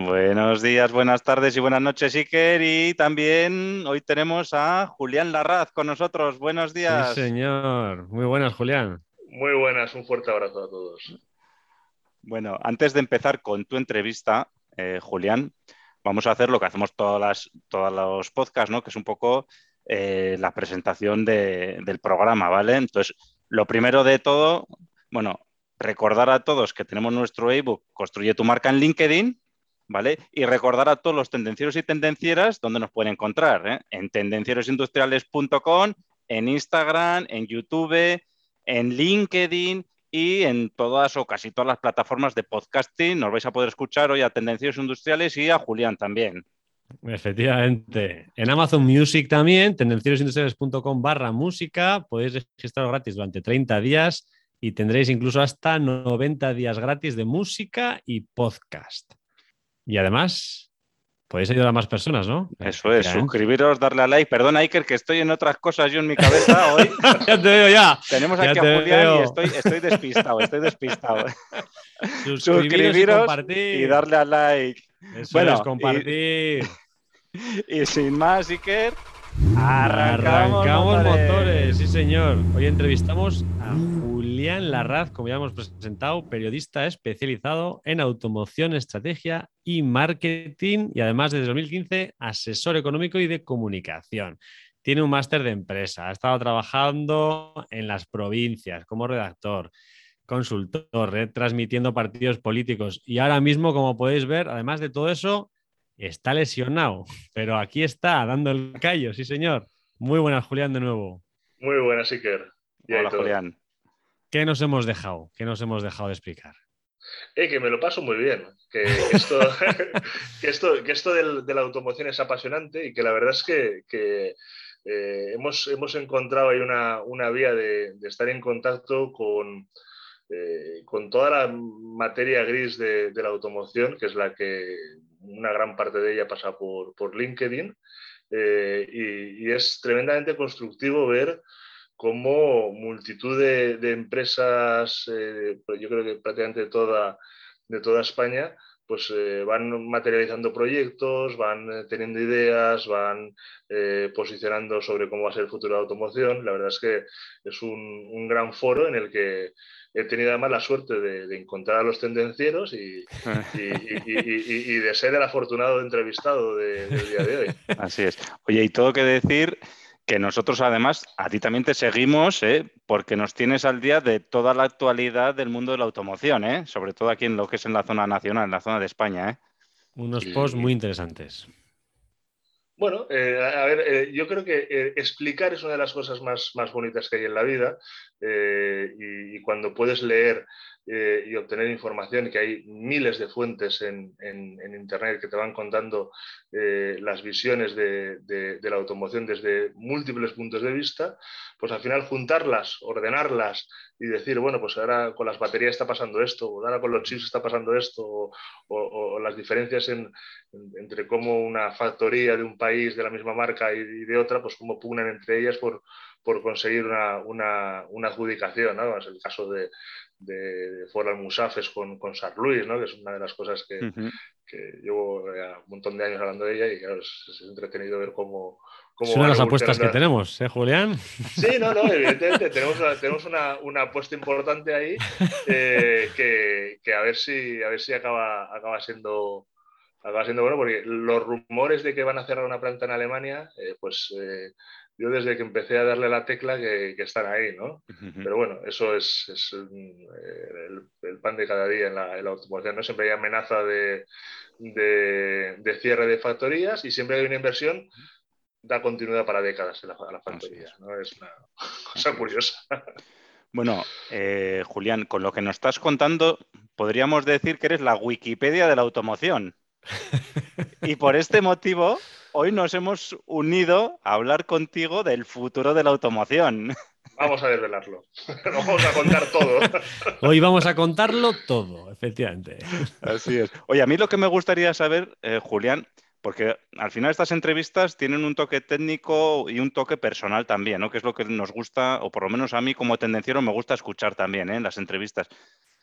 Buenos días, buenas tardes y buenas noches, Iker. Y también hoy tenemos a Julián Larraz con nosotros. Buenos días. Sí, señor. Muy buenas, Julián. Muy buenas, un fuerte abrazo a todos. Bueno, antes de empezar con tu entrevista, eh, Julián, vamos a hacer lo que hacemos todas las, todos los podcasts, ¿no? Que es un poco eh, la presentación de- del programa, ¿vale? Entonces, lo primero de todo, bueno, recordar a todos que tenemos nuestro ebook Construye tu marca en LinkedIn, ¿vale? Y recordar a todos los tendencieros y tendencieras donde nos pueden encontrar, ¿eh? En tendencierosindustriales.com, en Instagram, en YouTube, en LinkedIn y en todas o casi todas las plataformas de podcasting. Nos vais a poder escuchar hoy a Tendencieros Industriales y a Julián también. Efectivamente. En Amazon Music también, tendencierosindustriales.com barra música, podéis registraros gratis durante 30 días y tendréis incluso hasta 90 días gratis de música y podcast. Y además, podéis ayudar a más personas, ¿no? Eso es, suscribiros, darle a like. Perdona, Iker, que estoy en otras cosas yo en mi cabeza hoy. Ya te veo ya. Tenemos Ya aquí te a Julián veo. y estoy, estoy despistado, estoy despistado. Suscribiros, Suscribiros y compartir. y darle a like. Eso Bueno, es, compartir. Y sin más, Iker, Arrancamos, arrancamos, motores. sí señor. Hoy entrevistamos a Julián Larraz, como ya hemos presentado, periodista especializado en automoción, estrategia y marketing y además desde 2015 asesor económico y de comunicación. Tiene un máster de empresa, ha estado trabajando en las provincias como redactor, consultor, eh, transmitiendo partidos políticos y ahora mismo, como podéis ver, además de todo eso, está lesionado, pero aquí está, dando el callo, sí señor. Muy buenas, Julián, de nuevo. Muy buenas, Iker. Y Hola. Julián. ¿Qué nos hemos dejado? ¿Qué nos hemos dejado de explicar? Eh, que me lo paso muy bien. Que, que esto, que esto, que esto del- de la automoción es apasionante y que la verdad es que, que, eh, hemos, hemos encontrado ahí una, una vía de, de estar en contacto con, eh, con toda la materia gris de, de la automoción, que es la que una gran parte de ella pasa por, por LinkedIn. Eh, y, es tremendamente constructivo ver cómo multitud de, empresas, eh, yo creo que prácticamente toda, de toda España, pues eh, van materializando proyectos, van teniendo ideas, van posicionando sobre cómo va a ser el futuro de la automoción. La verdad es que es un gran foro en el que he tenido además la suerte de, de encontrar a los tendencieros y, y- y- y- y- y de ser el afortunado entrevistado de- del día de hoy. Así es. Oye, y todo que decir que nosotros además a ti también te seguimos, ¿eh? porque nos tienes al día de toda la actualidad del mundo de la automoción, ¿eh? sobre todo aquí en lo que es en la zona nacional, en la zona de España. ¿eh? Unos posts muy interesantes. Bueno, eh, a ver, eh, yo creo que eh, explicar es una de las cosas más, más bonitas que hay en la vida y, cuando puedes leer y obtener información, que hay miles de fuentes en, en- Internet que te van contando las visiones de- de la automoción desde múltiples puntos de vista, pues al final juntarlas, ordenarlas y decir, bueno, pues ahora con las baterías está pasando esto, o ahora con los chips está pasando esto, o, o- o las diferencias en, en- entre cómo una factoría de un país de la misma marca y, y de otra, pues cómo pugnan entre ellas por, por conseguir una, una- una adjudicación, ¿no? Es el caso de, de Ford Almusafes con, con Sar Luis, ¿no? Que es una de las cosas que, Ujú. que llevo un montón de años hablando de ella y claro, es, es entretenido ver cómo... cómo Es una de las apuestas que tenemos, ¿eh, Julián? Sí, no, no, evidentemente tenemos una, tenemos una, una apuesta importante ahí eh, que, que a ver si, a ver si acaba, acaba siendo acaba siendo bueno, porque los rumores de que van a cerrar una planta en Alemania, eh, pues eh, yo desde que empecé a darle la tecla que, que están ahí, ¿no? Pero bueno, eso es, es, el, el pan de cada día en la, en la automoción, ¿no? Siempre hay amenaza de, de- de cierre de factorías y siempre hay una inversión da continuidad para décadas en la, a las factorías, ¿no? Es una cosa curiosa. Bueno, eh, Julián, con lo que nos estás contando, podríamos decir que eres la Wikipedia de la automoción. Y por este motivo, hoy nos hemos unido a hablar contigo del futuro de la automoción. Vamos a desvelarlo. vamos a contar todo. Hoy vamos a contarlo todo, efectivamente. Así es. Oye, a mí lo que me gustaría saber, eh, Julián, porque al final estas entrevistas tienen un toque técnico y un toque personal también, ¿no? Que es lo que nos gusta, o por lo menos a mí como tendenciero me gusta escuchar también ¿eh? en las entrevistas.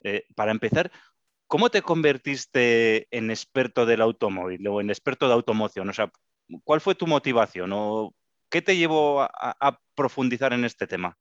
Eh, para empezar, ¿cómo te convertiste en experto del automóvil o en experto de automoción? O sea, ¿cuál fue tu motivación o qué te llevó a, profundizar en este tema?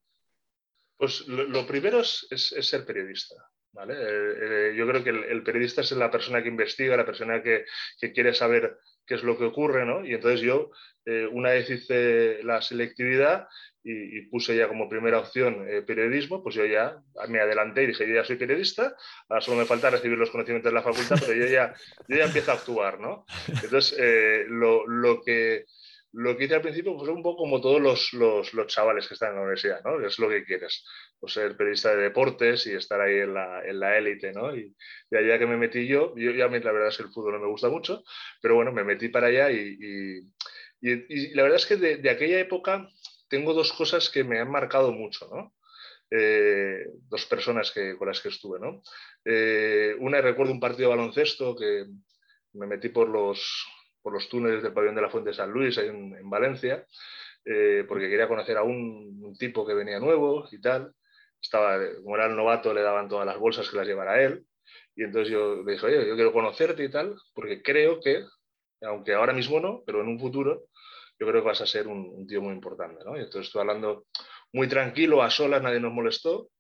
Pues lo, primero es, ser periodista. ¿Vale? Eh, yo creo que el, periodista es la persona que investiga, la persona que, que quiere saber qué es lo que ocurre, ¿no? Y entonces yo, eh, una vez hice la selectividad y, puse ya como primera opción eh, periodismo, pues yo ya me adelanté y dije, yo ya soy periodista, ahora solo me falta recibir los conocimientos de la facultad, pero yo ya, yo ya empiezo a actuar, ¿no? Entonces, eh, lo, lo, que lo que hice al principio pues un poco como todos los, los, los, chavales que están en la universidad, ¿no? Es lo que quieres, pues ser periodista de deportes y estar ahí en la, en la élite, ¿no? Y de allá que me metí yo, yo ya la verdad es que el fútbol no me gusta mucho, pero bueno, me metí para allá y, y, y, la verdad es que de, de, aquella época tengo dos cosas que me han marcado mucho, ¿no? Eh, dos personas que, con las que estuve, ¿no? Eh, una, recuerdo un partido de baloncesto que me metí por los, por los túneles del pabellón de la Fuente de San Luis, en, Valencia, eh, porque quería conocer a un, tipo que venía nuevo y tal. Estaba, como era el novato, le daban todas las bolsas que las llevara él. Y entonces yo le dije, oye, yo quiero conocerte y tal, porque creo que, aunque ahora mismo no, pero en un futuro, yo creo que vas a ser un, tío muy importante. ¿no? Y entonces estoy hablando muy tranquilo, a solas, nadie nos molestó.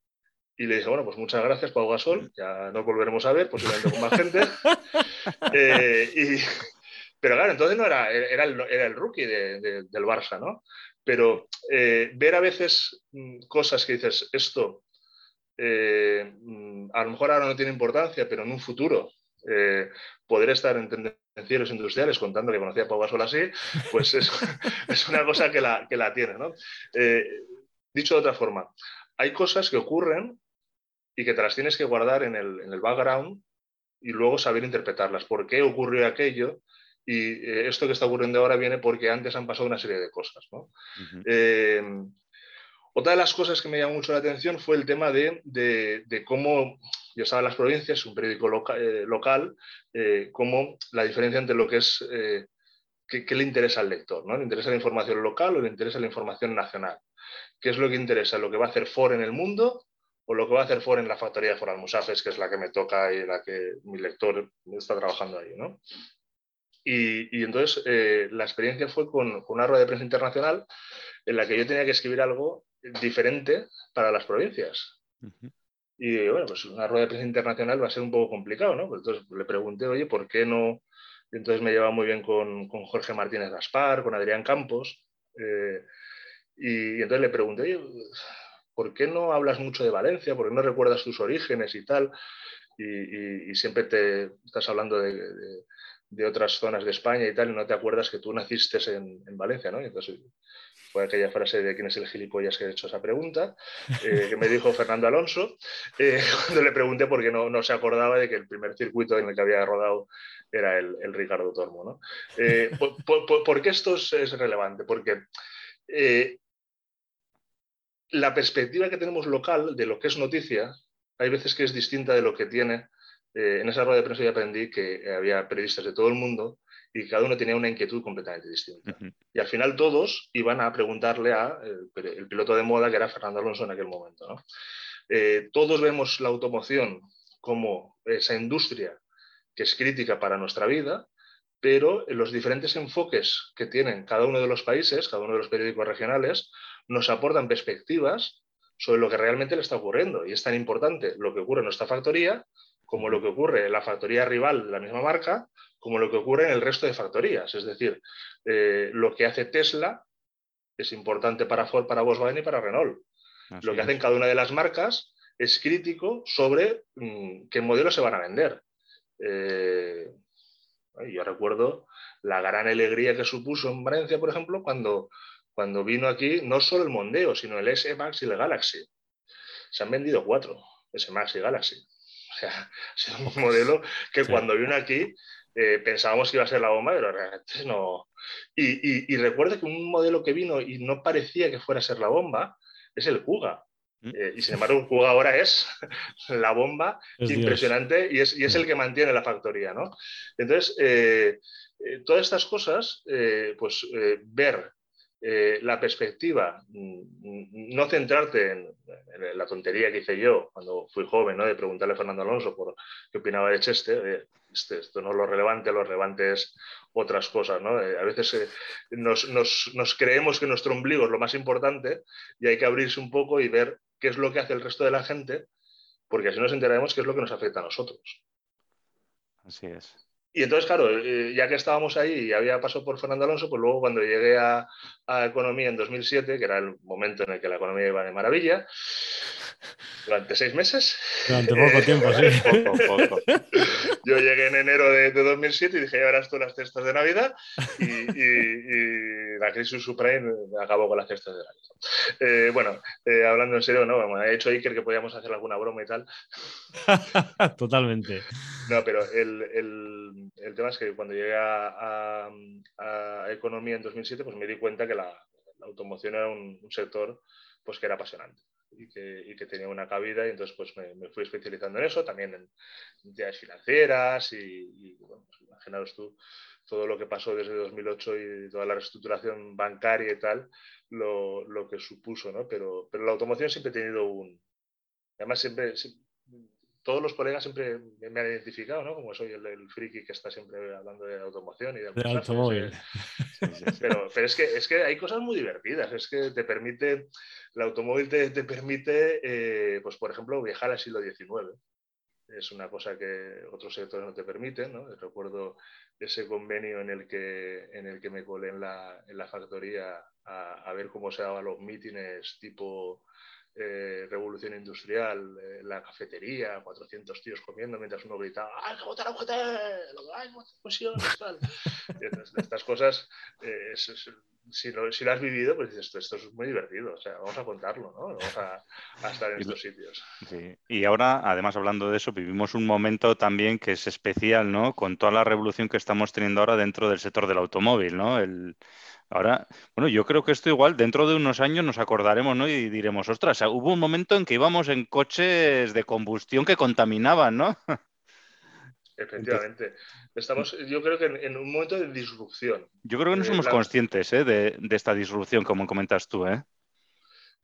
Y le dije, bueno, pues muchas gracias, Pau Gasol, ya nos volveremos a ver, posiblemente con más gente. Eh, y, pero claro, entonces no era, era, el, era el rookie del Barça, ¿no? Pero eh, ver a veces mm, cosas que dices, esto eh, mm, a lo mejor ahora no tiene importancia, pero en un futuro eh, poder estar en tendencieros industriales contando que conocía a Pau Gasol así, pues es, es, una cosa que la, que la tiene, ¿no? dicho de otra forma, hay cosas que ocurren y que te las tienes que guardar en el, en el background y luego saber interpretarlas. ¿Por qué ocurrió aquello? Y eh, esto que está ocurriendo ahora viene porque antes han pasado una serie de cosas. Eh, otra de las cosas que me llamó mucho la atención fue el tema de, de, cómo, yo estaba en las provincias, un periódico eh, local, cómo la diferencia entre lo que es, qué, le interesa al lector, ¿no? ¿Le interesa la información local o le interesa la información nacional? ¿Qué es lo que interesa? ¿Lo que va a hacer Ford en el mundo o lo que va a hacer Ford en la factoría de Ford Almusafes, que es la que me toca y la que mi lector está trabajando ahí, ¿no? Y, entonces eh, la experiencia fue con, una rueda de prensa internacional en la que yo tenía que escribir algo diferente para las provincias. Y bueno, pues una rueda de prensa internacional va a ser un poco complicado, ¿no? Pues entonces le pregunté, oye, ¿por qué no? entonces me llevaba muy bien con, Jorge Martínez Gaspar, con Adrián Campos. Eh, y, entonces le pregunté, oye, ¿por qué no hablas mucho de Valencia? ¿Por qué no recuerdas tus orígenes y tal? Y, siempre te estás hablando de de otras zonas de España y tal, no te acuerdas que tú naciste en, en Valencia, ¿no? Entonces fue aquella frase de quién es el gilipollas que ha hecho esa pregunta, eh, que me dijo Fernando Alonso, eh, cuando le pregunté por qué no, no, se acordaba de que el primer circuito en el que había rodado era el, el Ricardo Tormo. ¿no? Eh, por, qué esto es, es relevante? Porque la perspectiva que tenemos local de lo que es noticia, hay veces que es distinta de lo que tiene eh, en esa rueda de prensa yo aprendí que había periodistas de todo el mundo y cada uno tenía una inquietud completamente distinta. Y al final todos iban a preguntarle a el, piloto de moda que era Fernando Alonso en aquel momento. Eh, todos vemos la automoción como esa industria que es crítica para nuestra vida, pero los diferentes enfoques que tienen cada uno de los países, cada uno de los periódicos regionales, nos aportan perspectivas sobre lo que realmente le está ocurriendo. Y es tan importante lo que ocurre en nuestra factoría como lo que ocurre en la factoría rival de la misma marca, como lo que ocurre en el resto de factorías. Es decir, eh, lo que hace Tesla es importante para Ford, para Volkswagen y para Renault. lo que hacen cada una de las marcas es crítico sobre mm, qué modelos se van a vender. Eh, yo recuerdo la gran alegría que supuso en Valencia, por ejemplo, cuando, cuando vino aquí no solo el Mondeo, sino el S-Max y el Galaxy. Se han vendido cuatro, S-Max y Galaxy. O sea, ha sido un modelo que cuando vino aquí eh, pensábamos que iba a ser la bomba, pero realmente no. Y, recuerdo que un modelo que vino y no parecía que fuera a ser la bomba es el Kuga. Mm. Eh, y sin embargo, el Kuga ahora es la bomba impresionante y es, y es, el que mantiene la factoría. ¿no? Entonces, eh, todas estas cosas, pues ver eh, la perspectiva, mm, no centrarte en, la tontería que hice yo cuando fui joven, ¿no? de preguntarle a Fernando Alonso por qué opinaba de Cheste, este, esto no es lo relevante, lo relevante es otras cosas. ¿no? Eh, a veces eh, nos, nos, creemos que nuestro ombligo es lo más importante y hay que abrirse un poco y ver qué es lo que hace el resto de la gente, porque así nos enteraremos qué es lo que nos afecta a nosotros. Así es. Y entonces, claro, eh, ya que estábamos ahí y había pasado por Fernando Alonso, pues luego cuando llegué a, a, Economía en 2007, que era el momento en el que la economía iba de maravilla, durante seis meses. Durante poco tiempo, sí. Yo llegué en enero de, 2007 y dije, ya verás tú las cestas de Navidad y, la crisis subprime acabó con las cestas de Navidad. Eh, bueno, eh, hablando en serio, no, bueno, he hecho Iker que podíamos hacer alguna broma y tal. Totalmente. No, pero el, el, el, tema es que cuando llegué a, a, Economía en 2007, pues me di cuenta que la, automoción era un, un sector pues que era apasionante y que, tenía una cabida y entonces pues me, fui especializando en eso, también en entidades financieras y, bueno, pues, tú todo lo que pasó desde 2008 y toda la reestructuración bancaria y tal, lo, lo que supuso, ¿no? Pero, pero la automoción siempre ha tenido un... Además, siempre, todos los colegas siempre me han identificado, ¿no? Como soy el, friki que está siempre hablando de automoción y de, de automóvil. Pero, pero, es, que, es que hay cosas muy divertidas. Es que te permite, el automóvil te, te permite, eh, pues por ejemplo, viajar al siglo XIX. Es una cosa que otros sectores no te permiten, ¿no? Recuerdo ese convenio en el que, en el que me colé en la, en la factoría a, a ver cómo se daban los mítines tipo eh, revolución industrial, eh, la cafetería, 400 tíos comiendo mientras uno gritaba ¡Hay que votar a UGT! ¡Hay Tal. estas cosas, eh, si, lo, si, has vivido, pues dices, esto, es muy divertido, o sea, vamos a contarlo, ¿no? Vamos a, estar en estos sitios. Y ahora, además, hablando de eso, vivimos un momento también que es especial, ¿no? Con toda la revolución que estamos teniendo ahora dentro del sector del automóvil, ¿no? El, Ahora, bueno, yo creo que esto igual dentro de unos años nos acordaremos, ¿no? Y diremos, ostras, hubo un momento en que íbamos en coches de combustión que contaminaban, ¿no? Efectivamente. Estamos, yo creo que en, un momento de disrupción. Yo creo que no eh, somos conscientes ¿eh? de, de, esta disrupción, como comentas tú, ¿eh?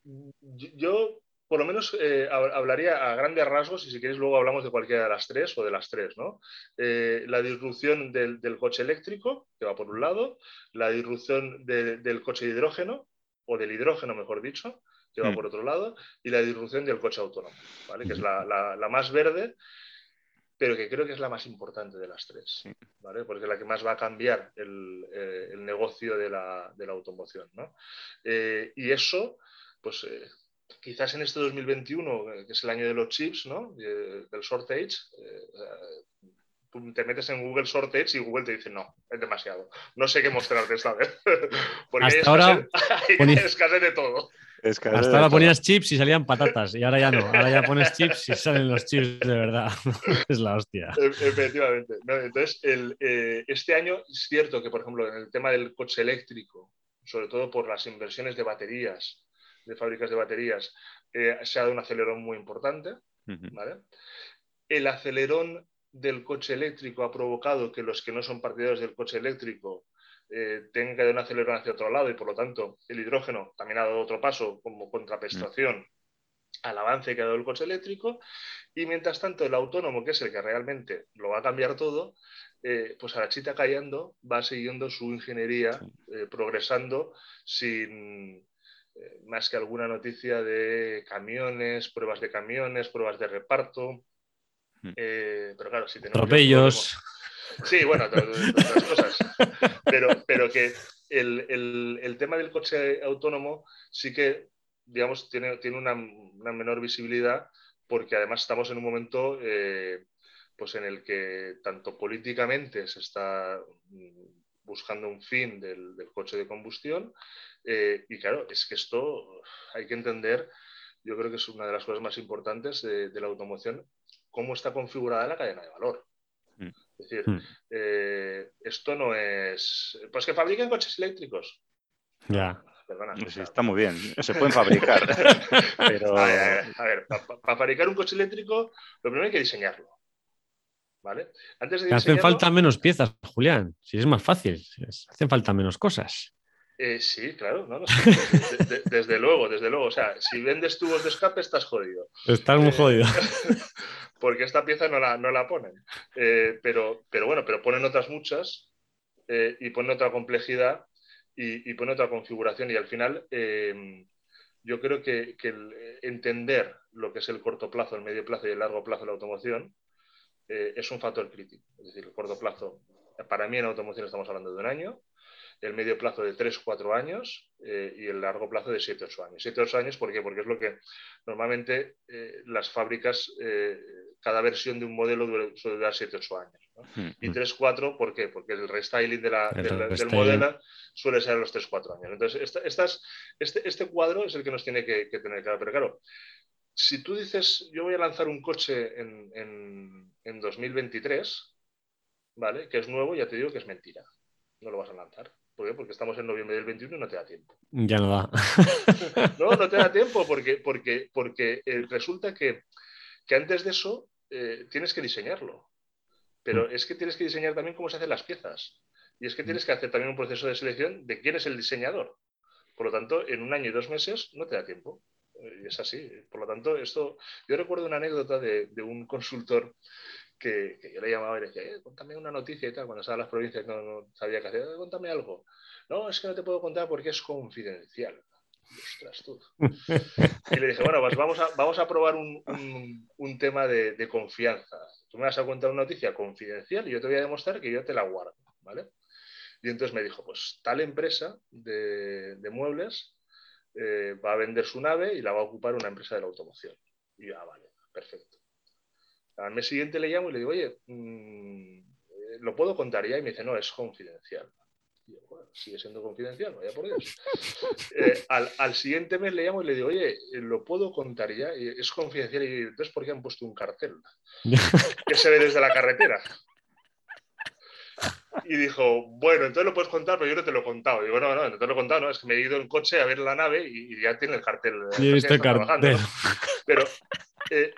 Yo por lo menos eh, hablaría a grandes rasgos, y si queréis luego hablamos de cualquiera de las tres o de las tres, ¿no? La disrupción del, coche eléctrico, que va por un lado, la disrupción del coche de hidrógeno, o del hidrógeno, mejor dicho, que va mm. por otro lado, y la disrupción del coche autónomo, ¿vale? Que es la, más verde, pero que creo que es la más importante de las tres, ¿vale? Porque es la que más va a cambiar el, eh, negocio de la, automoción, ¿no? y eso, pues quizás en este 2021, eh, que es el año de los chips, ¿no? del shortage, eh, tú te metes en Google shortage y Google te dice, no, es demasiado. No sé qué mostrarte esta vez. Porque Hasta ahora hay escasez de todo. Hasta ahora ponías chips y salían patatas y ahora ya no. Ahora ya pones chips y salen los chips de verdad. es la hostia. E-, efectivamente. entonces, eh, este año es cierto que, por ejemplo, en el tema del coche eléctrico, sobre todo por las inversiones de baterías, de fábricas de baterías, eh, se ha dado un acelerón muy importante. El acelerón del coche eléctrico ha provocado que los que no son partidarios del coche eléctrico eh, tengan que dar un acelerón hacia otro lado y por lo tanto el hidrógeno también ha dado otro paso como contraprestación al avance que ha dado el coche eléctrico y mientras tanto el autónomo, que es el que realmente lo va a cambiar todo, eh, pues a la chita callando va siguiendo su ingeniería, progresando sin, eh, más que alguna noticia de camiones, pruebas de camiones, pruebas de reparto. Hmm. Eh, pero claro, si tenemos... Sí, bueno, otras cosas. Pero, pero que el, tema del coche autónomo sí que, digamos, tiene, tiene una, menor visibilidad porque además estamos en un momento eh, pues en el que tanto políticamente se está mm, buscando un fin del, del coche de combustión eh, y claro, es que esto hay que entender, yo creo que es una de las cosas más importantes de, la automoción, cómo está configurada la cadena de valor. Es decir, hmm. eh, esto no es. Pues que fabriquen coches eléctricos. Ya. Perdona, pues está muy bien, se pueden fabricar. pero... A ver, para fabricar un coche eléctrico, lo primero hay que diseñarlo. ¿Vale? Antes de Hacen falta menos piezas, Julián. Si es más fácil, hacen falta menos cosas. Eh, sí, claro, no, desde luego, desde luego. O sea, si vendes tubos de escape, estás jodido. Estás muy eh, jodido. Porque esta pieza no la, no la ponen. Eh, pero, pero bueno, pero ponen otras muchas y ponen otra complejidad y, ponen otra configuración. Y al final, yo creo que, entender lo que es el corto plazo, el medio plazo y el largo plazo de la automoción es un factor crítico. Es decir, el corto plazo, para mí en automoción estamos hablando de un año el medio plazo de 3-4 años eh, y el largo plazo de 7-8 años. 7-8 años, ¿por qué? Porque es lo que normalmente eh, las fábricas, eh, cada versión de un modelo suele durar 7-8 años. Hmm, y 3-4, hmm. ¿por qué? Porque el restyling del modelo suele ser a los 3-4 años. Entonces, este, este, cuadro es el que nos tiene que, tener claro. Pero claro, si tú dices, yo voy a lanzar un coche en, en, en 2023, ¿vale? Que es nuevo, ya te digo que es mentira. No lo vas a lanzar. ¿Por qué? Porque estamos en noviembre del 21 y no te da tiempo. Ya no da. no, no te da tiempo porque, porque, porque eh, resulta que, antes de eso eh, tienes que diseñarlo. Pero mm. es que tienes que diseñar también cómo se hacen las piezas. Y es que tienes que hacer también un proceso de selección de quién es el diseñador. Por lo tanto, en un año y dos meses no te da tiempo. Y es así. Por lo tanto, esto. Yo recuerdo una anécdota de, de un consultor que, yo le llamaba y le decía, eh, contame una noticia y tal, cuando estaba en las provincias no, no sabía qué hacer, eh, contame algo. No, es que no te puedo contar porque es confidencial. Ostras, tú. Y le dije, bueno, pues vamos a, vamos a probar un, un, tema de, confianza. Tú me vas a contar una noticia confidencial y yo te voy a demostrar que yo te la guardo, ¿vale? Y entonces me dijo, pues tal empresa de, de muebles eh, va a vender su nave y la va a ocupar una empresa de la automoción. Y yo, ah, vale, perfecto. Al mes siguiente le llamo y le digo, oye, mm, eh, ¿lo puedo contar ya? Y me dice, no, es confidencial. Sigue siendo confidencial, vaya por Dios. Eh, al, siguiente mes le llamo y le digo, oye, ¿lo puedo contar ya? Y es confidencial. Y entonces, ¿por qué han puesto un cartel que se ve desde la carretera? Y dijo, bueno, entonces lo puedes contar, pero yo no te lo he contado. Y digo, no, no, no te lo he contado, no, es que me he ido en coche a ver la nave y, ya tiene el cartel. Y he visto el cartel. Pero eh,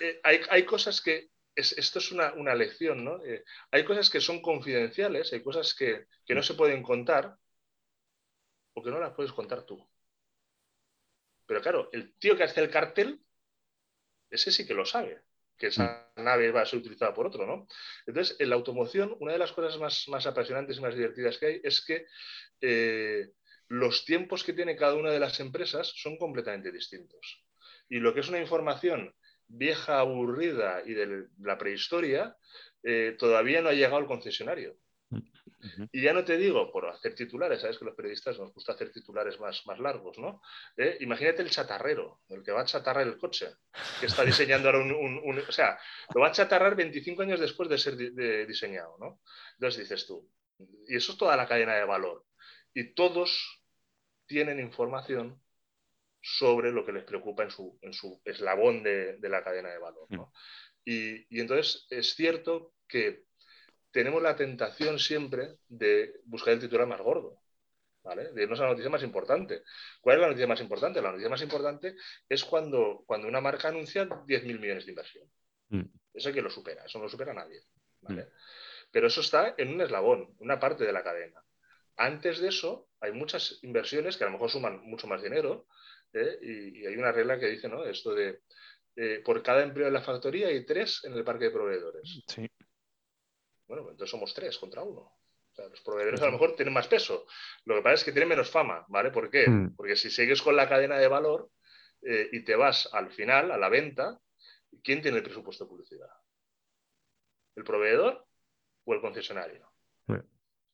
eh, hay, cosas que, esto es una, lección, ¿no? Eh, hay cosas que son confidenciales, hay cosas que, no se pueden contar o que no las puedes contar tú. Pero claro, el tío que hace el cartel, ese sí que lo sabe, que esa mm. nave va a ser utilizada por otro, ¿no? Entonces, en la automoción, una de las cosas más, apasionantes y más divertidas que hay es que eh, los tiempos que tiene cada una de las empresas son completamente distintos. Y lo que es una información vieja, aburrida y de la prehistoria, eh, todavía no ha llegado al concesionario. Y ya no te digo por hacer titulares, sabes que los periodistas nos gusta hacer titulares más, más largos, ¿no? Eh, imagínate el chatarrero, el que va a chatarrar el coche, que está diseñando ahora un, O sea, lo va a chatarrar 25 años después de ser diseñado, ¿no? Entonces dices tú, y eso es toda la cadena de valor. Y todos tienen información sobre lo que les preocupa en su, en su eslabón de, la cadena de valor. Mm. Y, entonces es cierto que tenemos la tentación siempre de buscar el titular más gordo. ¿Vale? De irnos a la noticia más importante. ¿Cuál es la noticia más importante? La noticia más importante es cuando, cuando una marca anuncia 10.000 millones de inversión. Mm. Eso que lo supera, eso no lo supera nadie. Mm. Pero eso está en un eslabón, una parte de la cadena. Antes de eso, hay muchas inversiones que a lo mejor suman mucho más dinero, ¿eh? y, hay una regla que dice, ¿no? Esto de eh, por cada empleo en la factoría hay tres en el parque de proveedores. Sí. Bueno, pues entonces somos tres contra uno. los proveedores a lo mejor tienen más peso. Lo que pasa es que tienen menos fama, ¿vale? ¿Por qué? Hmm. Porque si sigues con la cadena de valor eh, y te vas al final, a la venta, ¿quién tiene el presupuesto de publicidad? ¿El proveedor o el concesionario?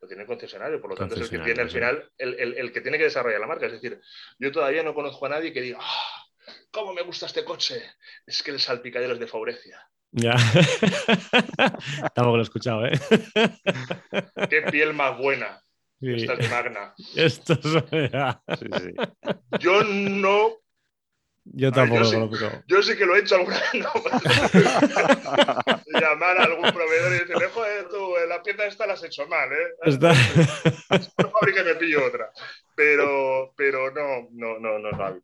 Tiene el concesionario, por lo tanto es el que tiene al final, el, que tiene que desarrollar la marca. Es decir, yo todavía no conozco a nadie que diga, ¡Ah! ¿cómo me gusta este coche? Es que el salpicadero es de Faurecia. Ya. Tampoco lo he escuchado, ¿eh? Qué piel más buena. Esta es magna. Esto es... Yo no Yo tampoco yo, lo sí, yo sí que lo he hecho alguna vez. Llamar a algún proveedor y decirle, joder, tú, la pieza esta la has hecho mal, ¿eh? Está... Por favor, que me pillo otra. Pero, pero no, no, no, no, no, no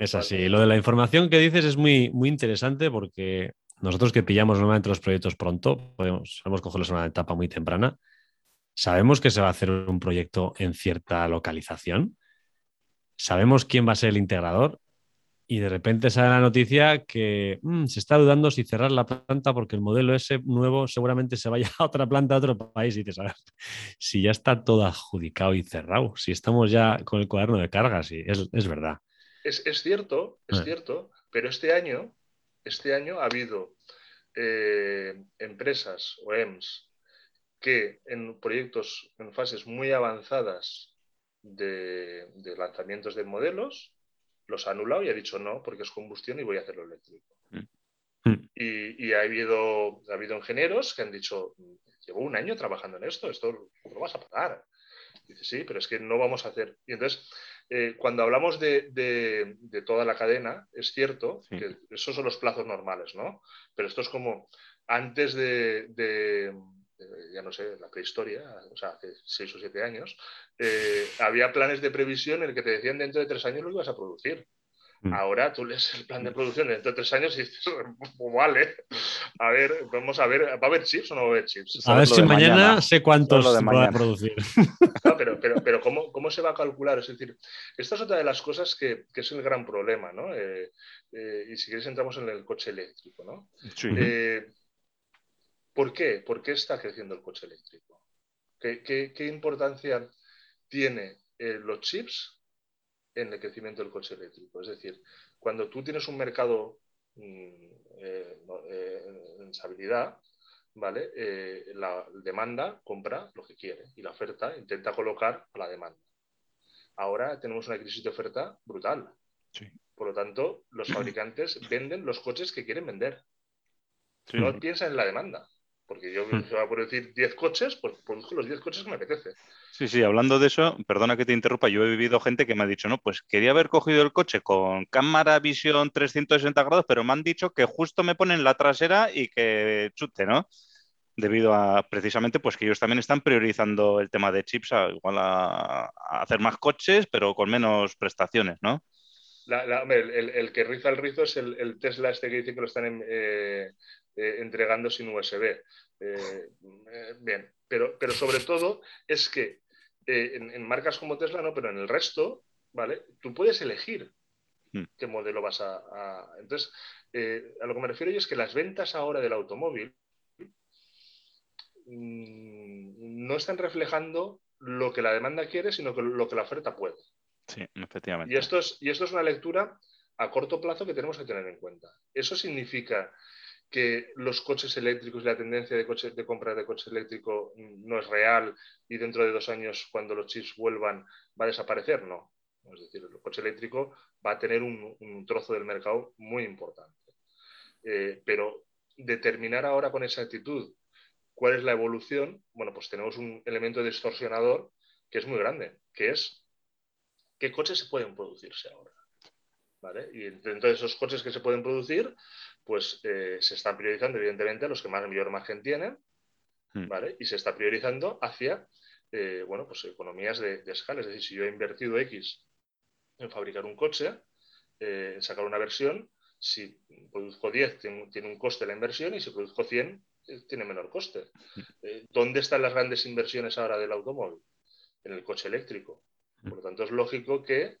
Es así. Lo de la información que dices es muy, muy interesante porque nosotros que pillamos normalmente los proyectos pronto, podemos, podemos cogerlos en una etapa muy temprana. Sabemos que se va a hacer un proyecto en cierta localización. Sabemos quién va a ser el integrador y de repente sale la noticia que mm, se está dudando si cerrar la planta porque el modelo ese nuevo seguramente se vaya a otra planta, a otro país. Y te sabes, si ya está todo adjudicado y cerrado, si estamos ya con el cuaderno de cargas, y es, es verdad. Es, es, cierto, es ah. cierto, pero este año, este año ha habido eh, empresas o EMS que en proyectos en fases muy avanzadas de, de lanzamientos de modelos, los ha anulado y ha dicho no, porque es combustión y voy a hacerlo eléctrico. Mm. Mm. Y, ha, habido, ha habido ingenieros que han dicho, llevo un año trabajando en esto, esto lo vas a pagar. Dice, sí, pero es que no vamos a hacer. Y entonces, eh, cuando hablamos de, de, toda la cadena, es cierto que esos son los plazos normales, ¿no? Pero esto es como antes de, ya no sé, la prehistoria, o sea, hace seis o siete años, eh, había planes de previsión en el que te decían dentro de tres años lo ibas a producir. Mm. Ahora tú lees el plan de producción dentro de tres años y dices, pues vale, a ver, vamos a ver, ¿va a haber chips o no va a haber chips? A ver si mañana, sé cuántos se va a producir. pero, pero, pero ¿cómo, ¿cómo, se va a calcular? Es decir, esta es otra de las cosas que, que es el gran problema, ¿no? Eh, eh, y si quieres entramos en el coche eléctrico, ¿no? Sí. ¿Por qué? ¿Por qué está creciendo el coche eléctrico? ¿Qué, importancia tiene eh, los chips en el crecimiento del coche eléctrico? Es decir, cuando tú tienes un mercado mm, eh, eh, en estabilidad, ¿vale? la demanda compra lo que quiere y la oferta intenta colocar a la demanda. Ahora tenemos una crisis de oferta brutal. Por lo tanto, los fabricantes venden los coches que quieren vender. No piensan en la demanda. Porque yo hmm. se va a producir 10 coches, pues produzco los 10 coches que me apetece. Sí, sí, hablando de eso, perdona que te interrumpa, yo he vivido gente que me ha dicho, no, pues quería haber cogido el coche con cámara visión 360 grados, pero me han dicho que justo me ponen la trasera y que chute, ¿no? Debido a precisamente pues que ellos también están priorizando el tema de chips a, igual a, hacer más coches, pero con menos prestaciones, ¿no? el, que riza el rizo es el, Tesla este que dice que lo están en, eh, eh, entregando sin USB. Eh, eh, bien, pero, pero sobre todo es que en, marcas como Tesla no, pero en el resto, ¿vale? Tú puedes elegir hmm. qué modelo vas a... Entonces, a lo que me refiero yo es que las ventas ahora del automóvil mm, no están reflejando lo que la demanda quiere, sino que lo que la oferta puede. Sí, efectivamente. Y esto es, y esto es una lectura a corto plazo que tenemos que tener en cuenta. Eso significa que los coches eléctricos y la tendencia de, coche, de compra de coche eléctrico no es real y dentro de dos años, cuando los chips vuelvan, va a desaparecer? No. Es decir, el coche eléctrico va a tener un, trozo del mercado muy importante. Eh, pero determinar ahora con exactitud cuál es la evolución, bueno, pues tenemos un elemento distorsionador que es muy grande, que es qué coches se pueden producirse ahora. Y dentro de esos coches que se pueden producir, pues eh, se están priorizando evidentemente a los que más mayor margen tienen, hmm. ¿vale? Y se está priorizando hacia, eh, bueno, pues economías de, escala. Es decir, si yo he invertido X en fabricar un coche, eh, en sacar una versión, si produzco 10 tiene, un coste la inversión y si produzco 100 tiene menor coste. Hmm. ¿Dónde están las grandes inversiones ahora del automóvil? En el coche eléctrico. Hmm. Por lo tanto, es lógico que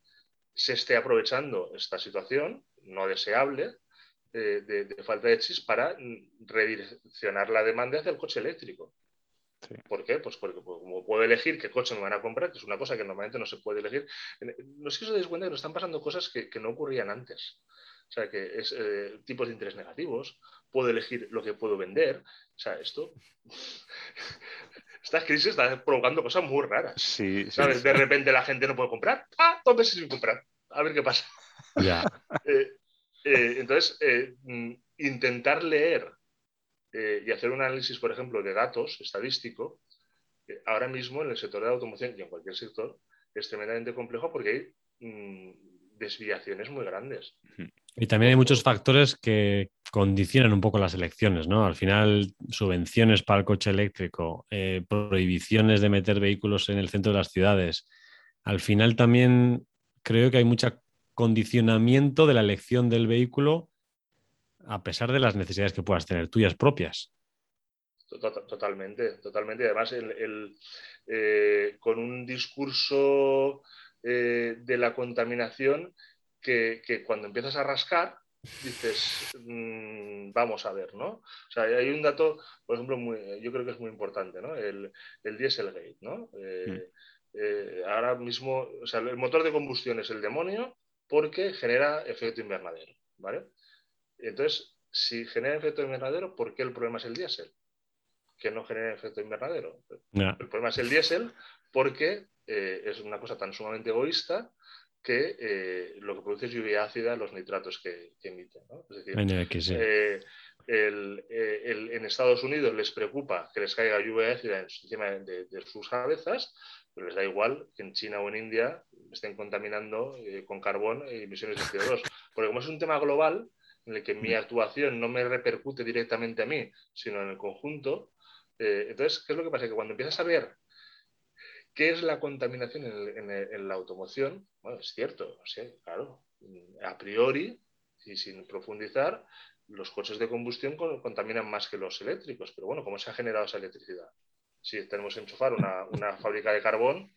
se esté aprovechando esta situación no deseable de, falta de chips para redireccionar la demanda hacia el coche eléctrico. ¿Por qué? Pues porque pues, como puedo elegir qué coche me van a comprar, que es una cosa que normalmente no se puede elegir. No sé si os dais cuenta que nos están pasando cosas que, no ocurrían antes. O sea, que es eh, tipos de interés negativos, puedo elegir lo que puedo vender. O sea, esto. Esta crisis está provocando cosas muy raras. Sí, ¿Sabes? De repente la gente no puede comprar. Ah, dos meses sin comprar. A ver qué pasa. Ya. Eh, eh, entonces, eh, mm, intentar leer eh, y hacer un análisis, por ejemplo, de datos estadístico, ahora mismo en el sector de la automoción y en cualquier sector, es tremendamente complejo porque hay mm, desviaciones muy grandes. Y también hay muchos factores que condicionan un poco las elecciones, ¿no? Al final, subvenciones para el coche eléctrico, prohibiciones de meter vehículos en el centro de las ciudades. Al final también creo que hay mucho condicionamiento de la elección del vehículo a pesar de las necesidades que puedas tener tuyas propias. Totalmente, totalmente. Además, eh, con un discurso eh, de la contaminación que, cuando empiezas a rascar, dices, mm, vamos a ver, ¿no? O sea, hay un dato, por ejemplo, yo creo que es muy importante, ¿no? El, el Dieselgate, ¿no? Eh, mm. ahora mismo, o sea, el motor de combustión es el demonio porque genera efecto invernadero, ¿vale? Entonces, si genera efecto invernadero, ¿por qué el problema es el diésel? Que no genera efecto invernadero. El problema es el diésel porque eh, es una cosa tan sumamente egoísta que eh, lo que produce es lluvia ácida los nitratos que, emite. Es decir, eh, en Estados Unidos les preocupa que les caiga lluvia ácida encima de, sus cabezas, pero les da igual que en China o en India estén contaminando con carbón e emisiones de CO2. Porque como es un tema global, en el que mi actuación no me repercute directamente a mí, sino en el conjunto. Eh, entonces, ¿qué es lo que pasa? Que cuando empiezas a ver qué es la contaminación en, la automoción, bueno, es cierto, sí, claro, a priori y sin profundizar, los coches de combustión contaminan más que los eléctricos, pero bueno, ¿cómo se ha generado esa electricidad? Si tenemos que enchufar una, fábrica de carbón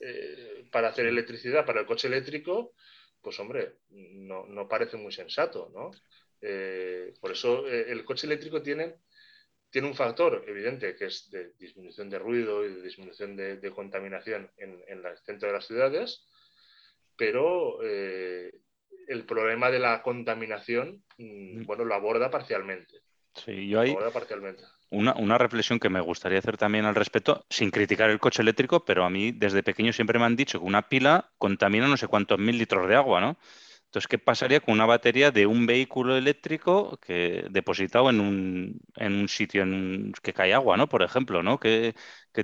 eh, para hacer electricidad para el coche eléctrico, pues hombre, no, parece muy sensato, ¿no? Eh, por eso eh, el coche eléctrico tiene, tiene un factor evidente que es de disminución de ruido y de disminución de, contaminación en, el centro de las ciudades, pero eh, el problema de la contaminación, mm, mm. bueno, lo aborda parcialmente. Sí, yo ahí... parcialmente. Una, una, reflexión que me gustaría hacer también al respecto, sin criticar el coche eléctrico, pero a mí desde pequeño siempre me han dicho que una pila contamina no sé cuántos mil litros de agua, ¿no? Entonces, ¿qué pasaría con una batería de un vehículo eléctrico que depositado en un, en un sitio en que cae agua, ¿no? Por ejemplo, ¿no? ¿Qué,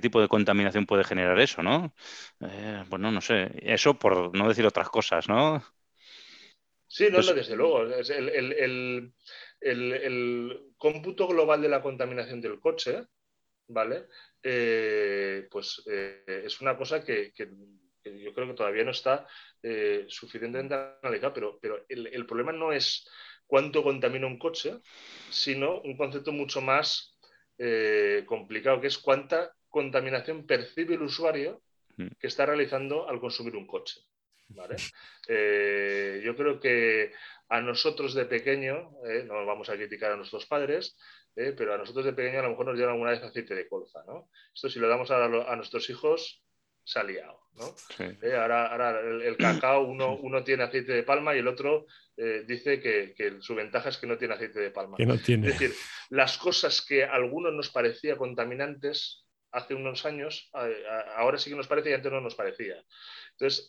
tipo de contaminación puede generar eso, ¿no? Eh, bueno, no sé. Eso por no decir otras cosas, ¿no? Sí, no, no desde luego. el, el, cómputo global de la contaminación del coche, ¿vale? Eh, pues eh, es una cosa que, yo creo que todavía no está eh, suficientemente analizada, pero, pero el, problema no es cuánto contamina un coche, sino un concepto mucho más complicado, que es cuánta contaminación percibe el usuario mm. que está realizando al consumir un coche. ¿Vale? yo creo que a nosotros de pequeño, eh, no vamos a criticar a nuestros padres, eh, pero a nosotros de pequeño a lo mejor nos dieron alguna vez aceite de colza, ¿no? Esto si lo damos a, a nuestros hijos, se ha liado, ¿no? Eh, ahora, el, cacao, uno, uno, tiene aceite de palma y el otro dice que, su ventaja es que no tiene aceite de palma. Es decir, las cosas que a algunos nos parecía contaminantes hace unos años, ahora sí que nos parece y antes no nos parecía. Entonces,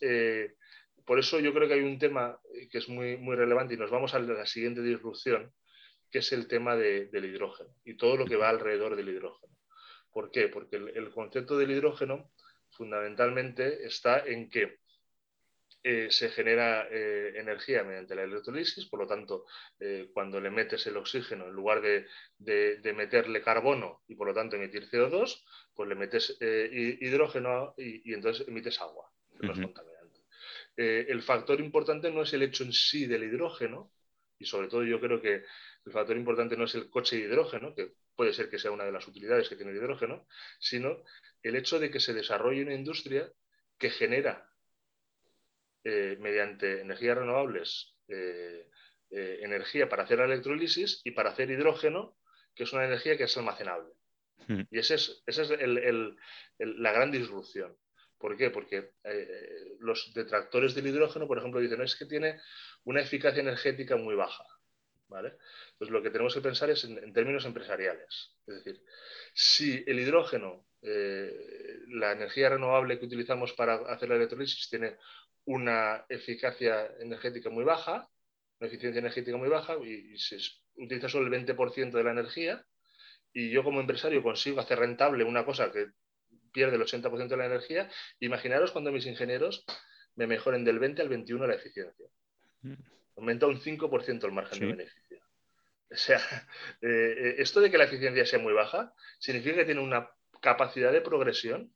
por eso yo creo que hay un tema eh, que es muy, muy relevante y nos vamos a la siguiente disrupción, que es el tema del hidrógeno y todo lo que va alrededor del hidrógeno. ¿Por qué? Porque el, concepto del hidrógeno fundamentalmente está en que eh, se genera eh, energía mediante la electrolisis, por lo tanto, cuando le metes el oxígeno, en lugar de, meterle carbono y por lo tanto emitir CO2, pues le metes hidrógeno y, entonces emites agua, eh, el factor importante no es el hecho en sí del hidrógeno, y sobre todo yo creo que el factor importante no es el coche de hidrógeno, que puede ser que sea una de las utilidades que tiene el hidrógeno, sino el hecho de que se desarrolle una industria que genera eh, mediante energías renovables eh, energía para hacer la electrolisis y para hacer hidrógeno, que es una energía que es almacenable. Hmm. Y esa es, esa es la gran disrupción. ¿Por qué? Porque eh, los detractores del hidrógeno, por ejemplo, dicen, es que tiene una eficacia energética muy baja. Entonces, lo que tenemos que pensar es en, términos empresariales. Es decir, si el hidrógeno, eh, la energía renovable que utilizamos para hacer la electrolisis, tiene una eficacia energética muy baja, una eficiencia energética muy baja, y, se utiliza solo el 20% de la energía, y yo como empresario consigo hacer rentable una cosa que pierde el 80% de la energía. Imaginaros cuando mis ingenieros me mejoren del 20 al 21 la eficiencia. Mm. Aumenta un 5% el margen de beneficio. O sea, eh, eh, esto de que la eficiencia sea muy baja significa que tiene una capacidad de progresión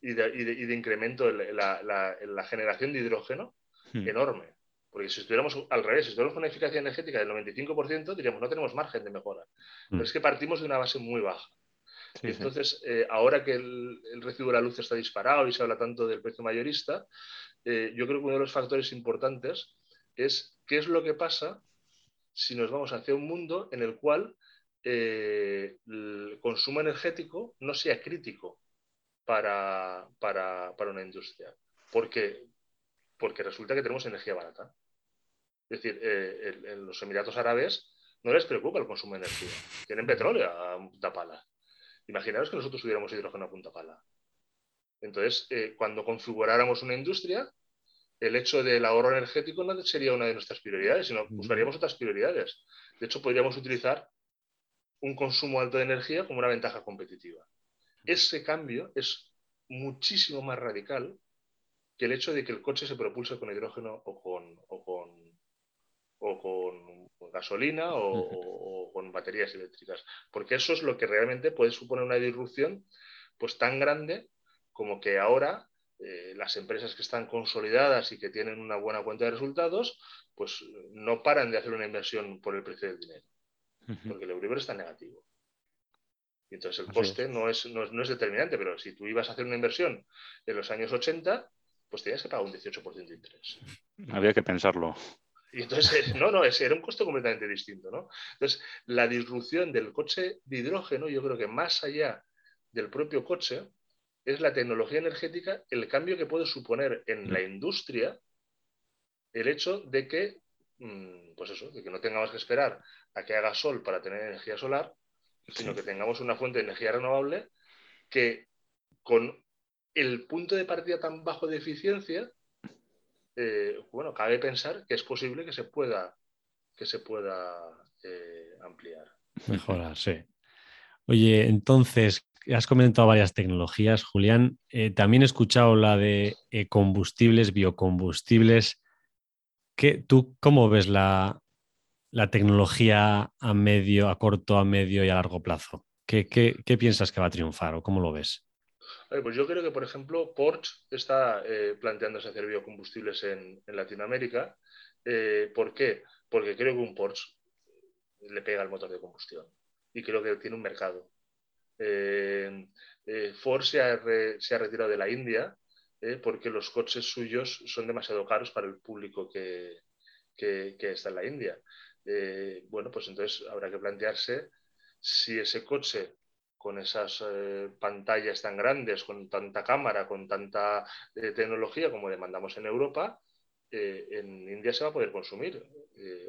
y de, incremento en la, generación de hidrógeno hmm. enorme. Porque si estuviéramos al revés, si estuviéramos con una eficacia energética del 95%, diríamos, no tenemos margen de mejora. Hmm. Pero es que partimos de una base muy baja. Y entonces, eh, ahora que el, recibo de la luz está disparado y se habla tanto del precio mayorista, yo creo que uno de los factores importantes es qué es lo que pasa si nos vamos hacia un mundo en el cual eh, el consumo energético no sea crítico para, una industria. Porque, porque resulta que tenemos energía barata. Es decir, eh, en los Emiratos Árabes no les preocupa el consumo de energía. Tienen petróleo a punta pala. Imaginaros que nosotros tuviéramos hidrógeno a punta pala. Entonces, eh, cuando configuráramos una industria, el hecho del ahorro energético no sería una de nuestras prioridades, sino buscaríamos otras prioridades. De hecho, podríamos utilizar un consumo alto de energía como una ventaja competitiva. Ese cambio es muchísimo más radical que el hecho de que el coche se propulse con hidrógeno o con, o con, gasolina o, con baterías eléctricas. Porque eso es lo que realmente puede suponer una disrupción pues, tan grande como que ahora eh, las empresas que están consolidadas y que tienen una buena cuenta de resultados, pues no paran de hacer una inversión por el precio del dinero, porque el Euribor está negativo. Y entonces el coste no es, no, es, determinante, pero si tú ibas a hacer una inversión en los años 80, pues tenías que pagar un 18% de interés. Había que pensarlo. Y entonces, no, no, era un coste completamente distinto, ¿no? Entonces, la disrupción del coche de hidrógeno, yo creo que más allá del propio coche, es la tecnología energética, el cambio que puede suponer en la industria el hecho de que, mm, pues eso, de que no tengamos que esperar a que haga sol para tener energía solar, sino que tengamos una fuente de energía renovable que con el punto de partida tan bajo de eficiencia, eh, bueno, cabe pensar que es posible que se pueda, que se pueda eh, ampliar. Mejorar, sí. Oye, entonces, has comentado varias tecnologías, Julián. Eh, también he escuchado la de combustibles, biocombustibles. ¿Tú cómo ves la, tecnología a medio, a corto, a medio y a largo plazo? ¿Qué, piensas que va a triunfar o cómo lo ves? Pues yo creo que, por ejemplo, Porsche está eh, planteándose hacer biocombustibles en, Latinoamérica. ¿Por qué? Porque creo que un Porsche le pega al motor de combustión y creo que tiene un mercado. Eh, eh, Ford se ha, retirado de la India eh, porque los coches suyos son demasiado caros para el público que, está en la India. bueno, pues entonces habrá que plantearse si ese coche con esas pantallas tan grandes, con tanta cámara, con tanta tecnología como demandamos en Europa, en India se va a poder consumir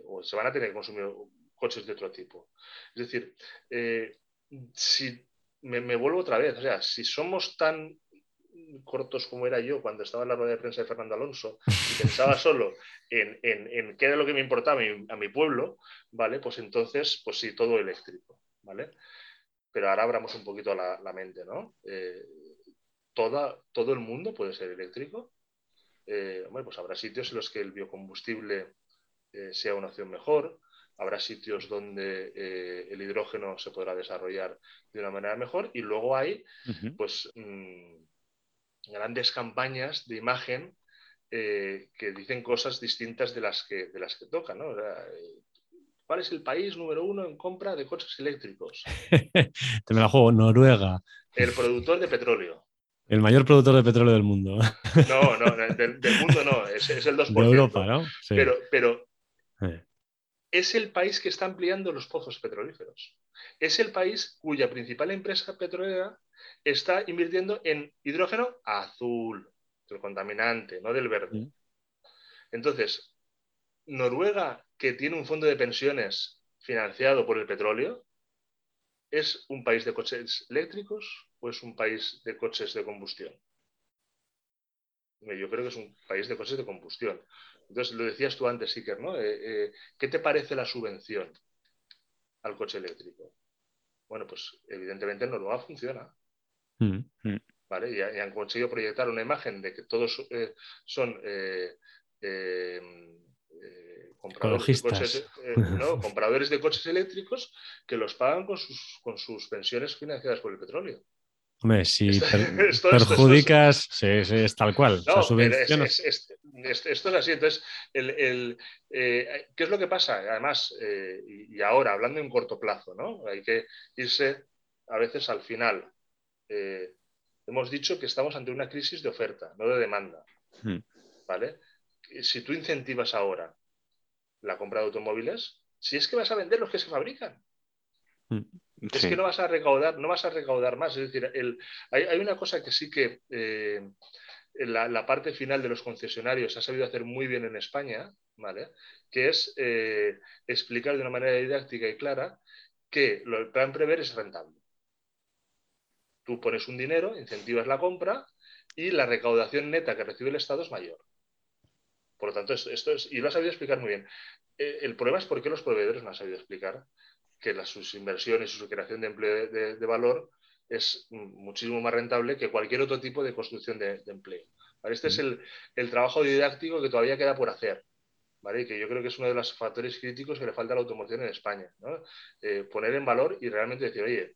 o se van a tener que consumir coches de otro tipo. Es decir, si me, vuelvo otra vez. O sea, si somos tan cortos como era yo cuando estaba en la rueda de prensa de Fernando Alonso y pensaba solo en, qué era lo que me importaba a mi, pueblo, ¿vale? Pues entonces, pues sí, todo eléctrico, ¿vale? Pero ahora abramos un poquito la, mente, ¿no? Eh, toda, todo el mundo puede ser eléctrico. Eh, bueno, pues habrá sitios en los que el biocombustible eh, sea una opción mejor habrá sitios donde eh, el hidrógeno se podrá desarrollar de una manera mejor y luego hay pues mm, grandes campañas de imagen que dicen cosas distintas de las que, de las que tocan. Eh, ¿Cuál es el país número uno en compra de coches eléctricos? Te me la juego, Noruega. El productor de petróleo. El mayor productor de petróleo del mundo. No, no, del, mundo no, es, el 2%. De Europa, ¿no? Pero, pero es el país que está ampliando los pozos petrolíferos. Es el país cuya principal empresa petrolera está invirtiendo en hidrógeno azul, el contaminante, no del verde. Entonces, Noruega, que tiene un fondo de pensiones financiado por el petróleo, ¿es un país de coches eléctricos o es un país de coches de combustión? Yo creo que es un país de coches de combustión. Entonces, lo decías tú antes, Iker, ¿no? Eh, eh, ¿Qué te parece la subvención al coche eléctrico? Bueno, pues evidentemente en Noruega funciona. Mm, mm. ¿vale? Y, han conseguido proyectar una imagen de que todos eh, son compradores, de coches, compradores de coches eléctricos que los pagan con sus, con sus pensiones financiadas por el petróleo. Hombre, si perjudicas, sí, sí, es tal cual. esto es así. Entonces, el, eh, ¿qué es lo que pasa? Además, eh, y, ahora, hablando en corto plazo, ¿no? Hay que irse a veces al final. Eh, hemos dicho que estamos ante una crisis de oferta, no de demanda. Hmm. ¿Vale? Si tú incentivas ahora la compra de automóviles, si es que vas a vender los que se fabrican. Hmm. Es que no vas a recaudar, no vas a recaudar más. Es decir, hay, una cosa que sí que eh, la, parte final de los concesionarios ha sabido hacer muy bien en España, ¿vale? Que es eh, explicar de una manera didáctica y clara que el plan prever es rentable. Tú pones un dinero, incentivas la compra y la recaudación neta que recibe el Estado es mayor. Por lo tanto, esto, es, y lo ha sabido explicar muy bien. Eh, el problema es por qué los proveedores no han sabido explicar que las, sus inversiones y su creación de empleo de, valor es muchísimo más rentable que cualquier otro tipo de construcción de, empleo. Este es el, trabajo didáctico que todavía queda por hacer. ¿vale? que yo creo que es uno de los factores críticos que le falta a la automoción en España. Eh, poner en valor y realmente decir, oye,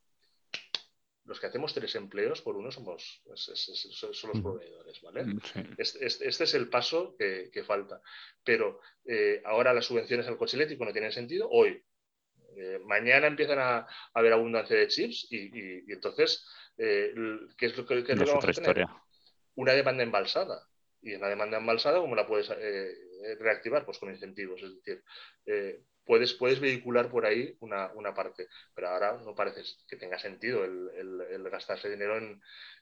los que hacemos tres empleos por uno somos son los proveedores, ¿vale? Mm, este, este, es el paso que, falta. Pero eh, ahora las subvenciones al coche eléctrico no tienen sentido. Hoy eh, mañana empiezan a, haber abundancia de chips y, entonces, eh, ¿qué es lo que, vamos a tener? Una demanda embalsada. Y en la demanda embalsada, ¿cómo la puedes reactivar? Pues con incentivos. Es decir, puedes, puedes vehicular por ahí una, parte, pero ahora no parece que tenga sentido el, gastarse dinero en,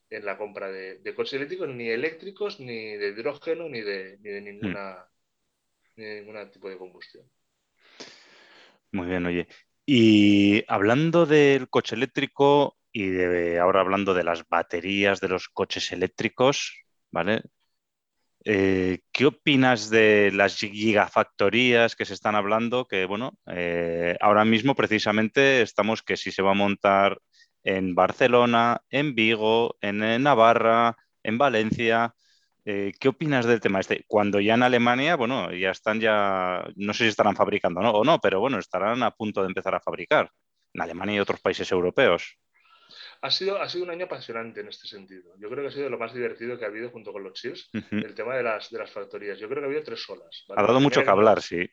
la compra de, coches eléctricos, ni eléctricos, ni de hidrógeno, ni de, ni de ninguna, ni de ningún tipo de combustión. Muy bien, oye. Y hablando del coche eléctrico y de, ahora hablando de las baterías de los coches eléctricos, ¿vale? Eh, ¿Qué opinas de las gigafactorías que se están hablando? Que bueno, eh, ahora mismo precisamente estamos que si se va a montar en Barcelona, en Vigo, en Navarra, en Valencia. Eh, ¿Qué opinas del tema este? Cuando ya en Alemania, bueno, ya están ya, no sé si estarán fabricando o no, pero bueno, estarán a punto de empezar a fabricar en Alemania y otros países europeos. Ha sido, ha sido un año apasionante en este sentido. Yo creo que ha sido lo más divertido que ha habido junto con los chips, el tema de las, de las factorías. Yo creo que ha habido tres olas. Ha dado mucho que hablar, sí.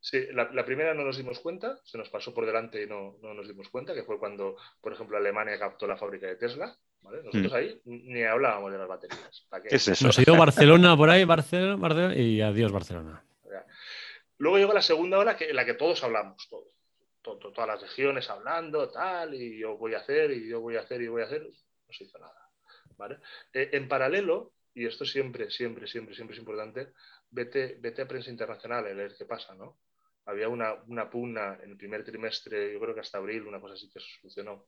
Sí, la, primera no nos dimos cuenta, se nos pasó por delante y no, no, nos dimos cuenta, que fue cuando, por ejemplo, Alemania captó la fábrica de Tesla. Nosotros mm. ahí ni hablábamos de las baterías. Nos ha ido Barcelona por ahí, Barcelona, Barcelona, y adiós Barcelona. Luego llegó la segunda ola, que, en la que todos hablamos, todos. Todas las regiones hablando, tal, y yo voy a hacer, y yo voy a hacer, y voy a hacer. No se hizo nada. Eh, en paralelo, y esto siempre, siempre, siempre, siempre es importante, vete, vete a prensa internacional a leer qué pasa, ¿no? había una, una, pugna en el primer trimestre, yo creo que hasta abril, una cosa así que se solucionó,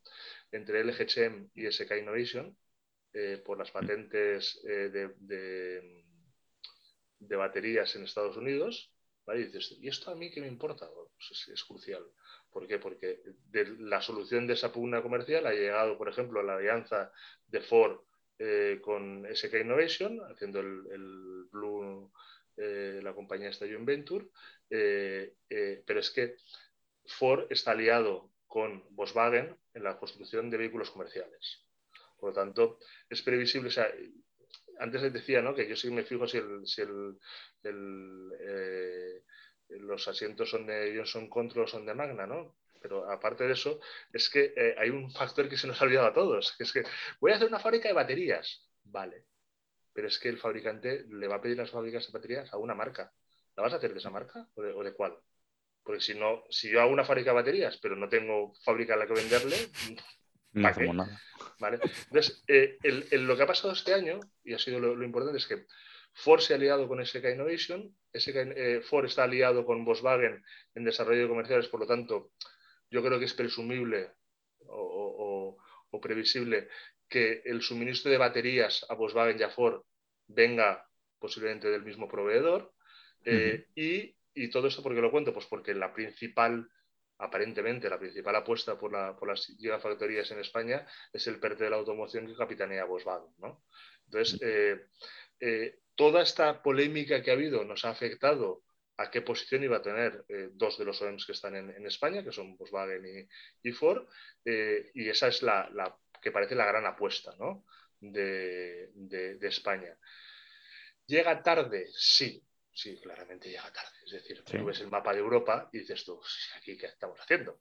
entre LG Chem y SK Innovation eh, por las patentes eh, de, de, baterías en Estados Unidos. Y dices, ¿y esto a mí qué me importa? Pues es, crucial. ¿Por qué? Porque de la solución de esa pugna comercial ha llegado, por ejemplo, la alianza de Ford eh, con SK Innovation, haciendo el, el Blue eh, la compañía está en Venture, eh, eh, pero es que Ford está aliado con Volkswagen en la construcción de vehículos comerciales. Por lo tanto, es previsible, antes les decía ¿no? que yo sí me fijo si, los asientos son de Johnson Control son de Magna, ¿no? Pero aparte de eso, es que hay un factor que se nos ha olvidado a todos, que es que voy a hacer una fábrica de baterías. Vale, pero es que el fabricante le va a pedir las fábricas de baterías a una marca. ¿La vas a hacer de esa marca o de, cuál? Porque si no, si yo hago una fábrica de baterías, pero no tengo fábrica a la que venderle, no hacemos nada. Entonces, eh, lo que ha pasado este año, y ha sido lo, importante, es que Ford se ha aliado con SK Innovation, SK, eh, Ford está aliado con Volkswagen en desarrollo de comerciales, por lo tanto, yo creo que es presumible o, o previsible que el suministro de baterías a Volkswagen y a Ford venga posiblemente del mismo proveedor. Eh, y, todo esto, ¿por qué lo cuento? Pues porque la principal aparentemente la principal apuesta por, las gigafactorías en España es el PERTE de la automoción que capitanea Volkswagen. Entonces, eh, eh, toda esta polémica que ha habido nos ha afectado a qué posición iba a tener eh, dos de los OEMs que están en, España, que son Volkswagen y, Ford, y esa es la, que parece la gran apuesta de, de España. ¿Llega tarde? Sí, sí, claramente llega tarde. Es decir, tú ves el mapa de Europa y dices tú, ¿aquí qué estamos haciendo?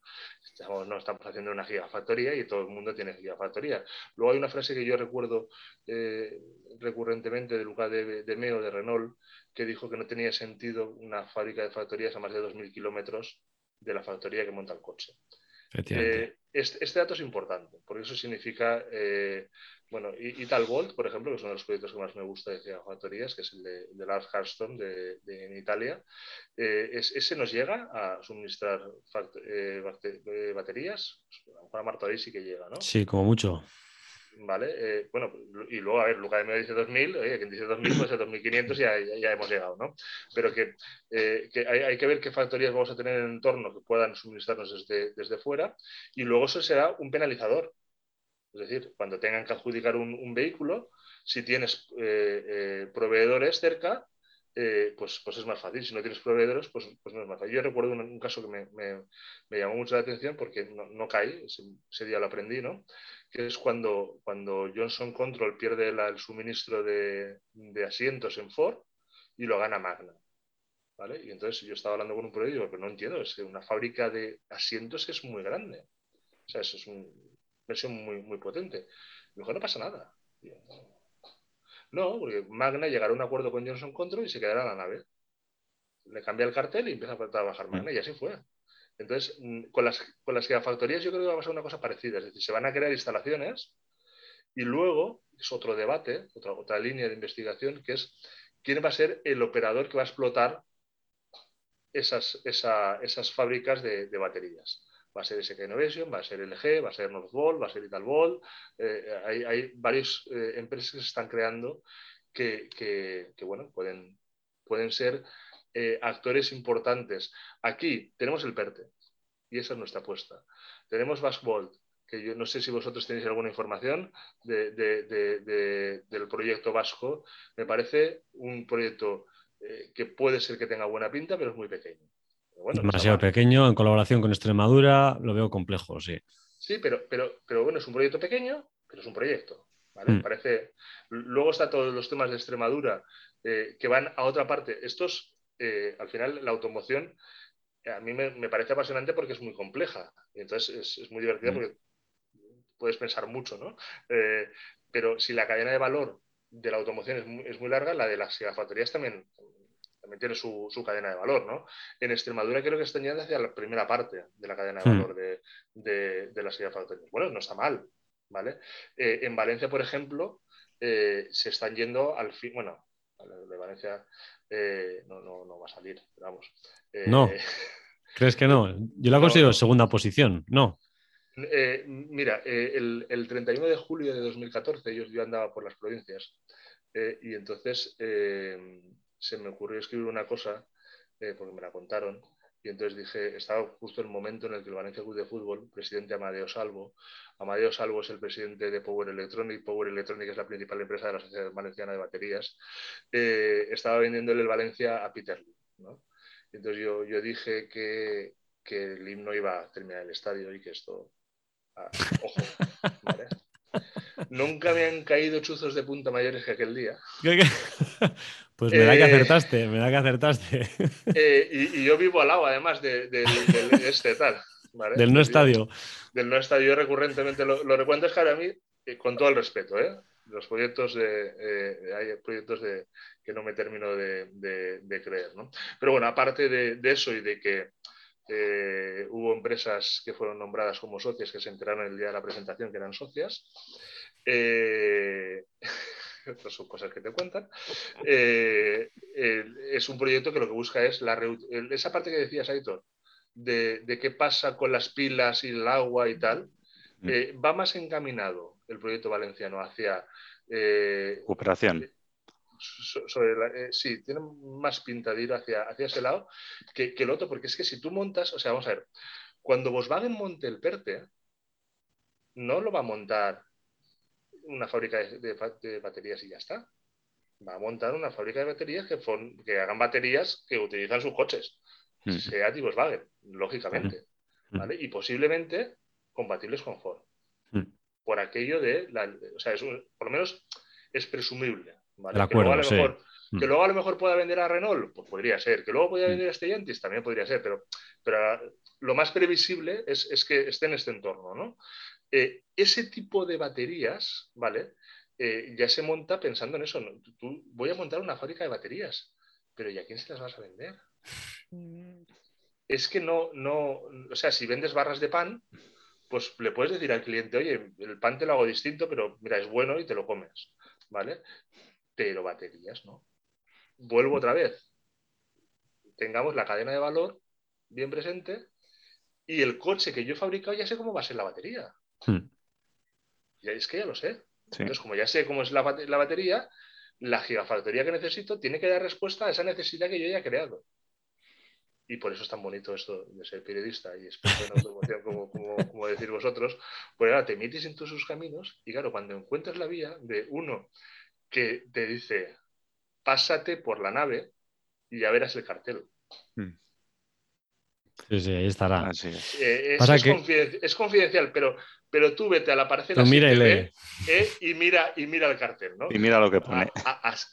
no estamos haciendo una gigafactoría y todo el mundo tiene gigafactoría. Luego hay una frase que yo recuerdo eh, recurrentemente de Lucas de, de, Meo, de Renault, que dijo que no tenía sentido una fábrica de factorías a más de 2.000 kilómetros de la factoría que monta el coche. Eh, este, este, dato es importante, porque eso significa eh, bueno, y, Volt, por ejemplo, que es uno de los proyectos que más me gusta de gigafactorías, que es el de, de Lars de, en Italia, eh, ese nos llega a suministrar eh, eh, baterías. Para Marta sí que llega, ¿no? Sí, como mucho. Vale, bueno, y luego, a ver, Luca Medio dice 2000, oye, quien dice 2000, pues 2500 ya, ya, hemos llegado, ¿no? Pero que, que hay, hay, que ver qué factorías vamos a tener en el entorno que puedan suministrarnos desde, desde fuera, y luego eso será un penalizador es decir, cuando tengan que adjudicar un, vehículo, si tienes eh, eh, proveedores cerca, eh, pues, pues es más fácil. Si no tienes proveedores, pues, pues no es más fácil. Yo recuerdo un, caso que me, llamó mucho la atención porque no, no cae, ese, día lo aprendí, ¿no? que es cuando, cuando Johnson Control pierde el suministro de, asientos en Ford y lo gana Magna. ¿Vale? Y entonces yo estaba hablando con un proveedor y digo, pero no entiendo, es que una fábrica de asientos es muy grande. O sea, eso es un, versión muy, muy potente. Mejor no pasa nada. No, porque Magna llegará a un acuerdo con Johnson Control y se quedará en la nave. Le cambia el cartel y empieza a trabajar mm. Magna y así fue. Entonces, mm, con las, con las gigafactorías yo creo que va a pasar una cosa parecida. Es decir, se van a crear instalaciones y luego es otro debate, otra, otra línea de investigación, que es quién va a ser el operador que va a explotar esas, esas fábricas de baterías va a ser SK Innovation, va a ser LG, va a ser Northvolt, va a ser Italvolt. Eh, hay, hay varias eh, empresas que se están creando que, bueno, pueden, pueden ser eh, actores importantes. Aquí tenemos el PERTE y esa es nuestra apuesta. Tenemos Vasvolt, que yo no sé si vosotros tenéis alguna información del proyecto vasco. Me parece un proyecto que puede ser que tenga buena pinta, pero es muy pequeño. Demasiado pequeño, en colaboración con Extremadura, lo veo complejo, sí. Sí, pero, pero, pero bueno, es un proyecto pequeño, pero es un proyecto. Mm. Parece... Luego está todos los temas de Extremadura eh, que van a otra parte. Estos, eh, al final, la automoción a mí me, parece apasionante porque es muy compleja. Y entonces es, muy divertida mm. porque puedes pensar mucho, ¿no? Eh, pero si la cadena de valor de la automoción es muy, es muy larga, la de las gigafactorías también, también tiene su, cadena de valor, ¿no? En Extremadura creo que están yendo hacia la primera parte de la cadena de hmm. valor de, de, las gigafactorías. Bueno, no está mal, ¿vale? Eh, en Valencia, por ejemplo, eh, se están yendo al fin, bueno, de Valencia eh, no, no, va a salir, vamos. no. ¿Crees que no? Yo la considero segunda posición, no. mira, el, el, 31 de julio de 2014 yo, yo andaba por las provincias y entonces se me ocurrió escribir una cosa, eh, porque me la contaron, y entonces dije, estaba justo el momento en el que el Valencia Club de Fútbol, presidente Amadeo Salvo, Amadeo Salvo es el presidente de Power Electronic, Power Electronic es la principal empresa de la Sociedad Valenciana de Baterías, eh, estaba vendiéndole el Valencia a Peter Lee. ¿no? entonces yo, yo dije que, que, el himno iba a terminar el estadio y que esto, ah, ojo, ¿vale? Nunca me han caído chuzos de punta mayores que aquel día. Pues me da que eh, acertaste, me da que acertaste. Eh, y, yo vivo al lado, además, de, este tal. Del no estadio. Del no estadio, recurrentemente lo, lo recuento, es que a mí, eh, con todo el respeto, ¿eh? los proyectos de, hay proyectos de, que no me termino de, creer. ¿no? Pero bueno, aparte de, eso y de que hubo empresas que fueron nombradas como socias que se enteraron el día de la presentación que eran socias, estas son cosas que te cuentan, eh, es un proyecto que lo que busca es la esa parte que decías, Aitor, de, de, qué pasa con las pilas y el agua y tal, mm. eh, va más encaminado el proyecto valenciano hacia... Eh, Cooperación. sí, tiene más pinta de ir hacia, hacia ese lado que, que, el otro, porque es que si tú montas, o sea, vamos a ver, Cuando Volkswagen monte el PERTE, no lo va a montar una fábrica de, baterías y ya está. Va a montar una fábrica de baterías que, que hagan baterías que utilizan sus coches. Mm. Seat y Volkswagen, lógicamente. Mm. Y posiblemente compatibles con Ford. Mm. Por aquello de, o sea, por lo menos es presumible. que, luego a lo mejor, pueda vender a Renault, pues podría ser. Que luego pueda vender a Stellantis, también podría ser. Pero, pero lo más previsible es, es que esté en este entorno, ¿no? Eh, ese tipo de baterías, ¿vale? Eh, ya se monta pensando en eso. Tú, voy a montar una fábrica de baterías, pero ¿y a quién se las vas a vender? Es que no, no, o sea, si vendes barras de pan, pues le puedes decir al cliente, oye, el pan te lo hago distinto, pero mira, es bueno y te lo comes, ¿vale? Pero baterías, ¿no? Vuelvo otra vez. Tengamos la cadena de valor bien presente y el coche que yo he fabricado ya sé cómo va a ser la batería. Hmm. Y es que ya lo sé. Entonces, como ya sé cómo es la, batería, la gigafactoría que necesito tiene que dar respuesta a esa necesidad que yo ya he creado. Y por eso es tan bonito esto de ser periodista y experto en automoción, como, como, decir vosotros. Pues ahora te metes en todos sus caminos y claro, cuando encuentras la vía de uno que te dice, pásate por la nave y ya verás el cartel. Hmm. Sí, sí, ahí estará. Eh, es, confidencial, pero, pero tú vete a la parcela mira y, eh, y, mira, y mira el cartel, ¿no? Y mira lo que pone.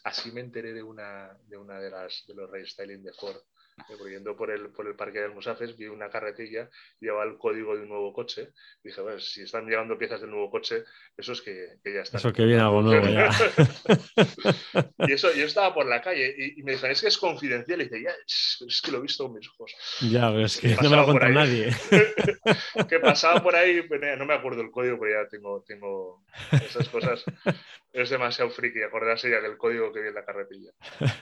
así me enteré de una de, una de, las, de los restyling de Ford yendo por el, por el parque del Musafes, vi una carretilla, llevaba el código de un nuevo coche. Dije, bueno, si están llevando piezas del nuevo coche, eso es que, ya está. Eso que viene algo nuevo ya. y eso, yo estaba por la calle y, me dijeron, es que es confidencial. Y dice, ya, es, que lo he visto con mis ojos. Ya, es que no me lo contado nadie. que pasaba por ahí, pues, no me acuerdo el código, pero ya tengo, tengo esas cosas. Es demasiado friki acordarse ya del código que viene en la carretilla.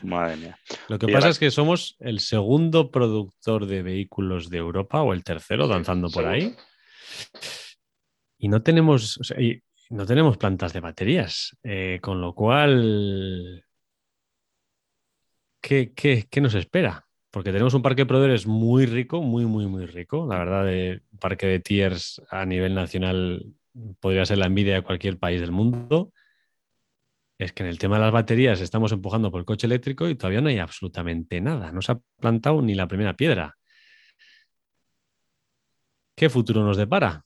Madre mía. Lo que pasa es que somos el segundo segundo productor de vehículos de Europa o el tercero danzando por ahí. Y no tenemos, no tenemos plantas de baterías, eh, con lo cual, ¿qué, nos espera? Porque tenemos un parque de proveedores muy rico, muy, muy, muy rico. La verdad, de parque de tiers a nivel nacional podría ser la envidia de cualquier país del mundo es que en el tema de las baterías estamos empujando por el coche eléctrico y todavía no hay absolutamente nada. No se ha plantado ni la primera piedra. ¿Qué futuro nos depara?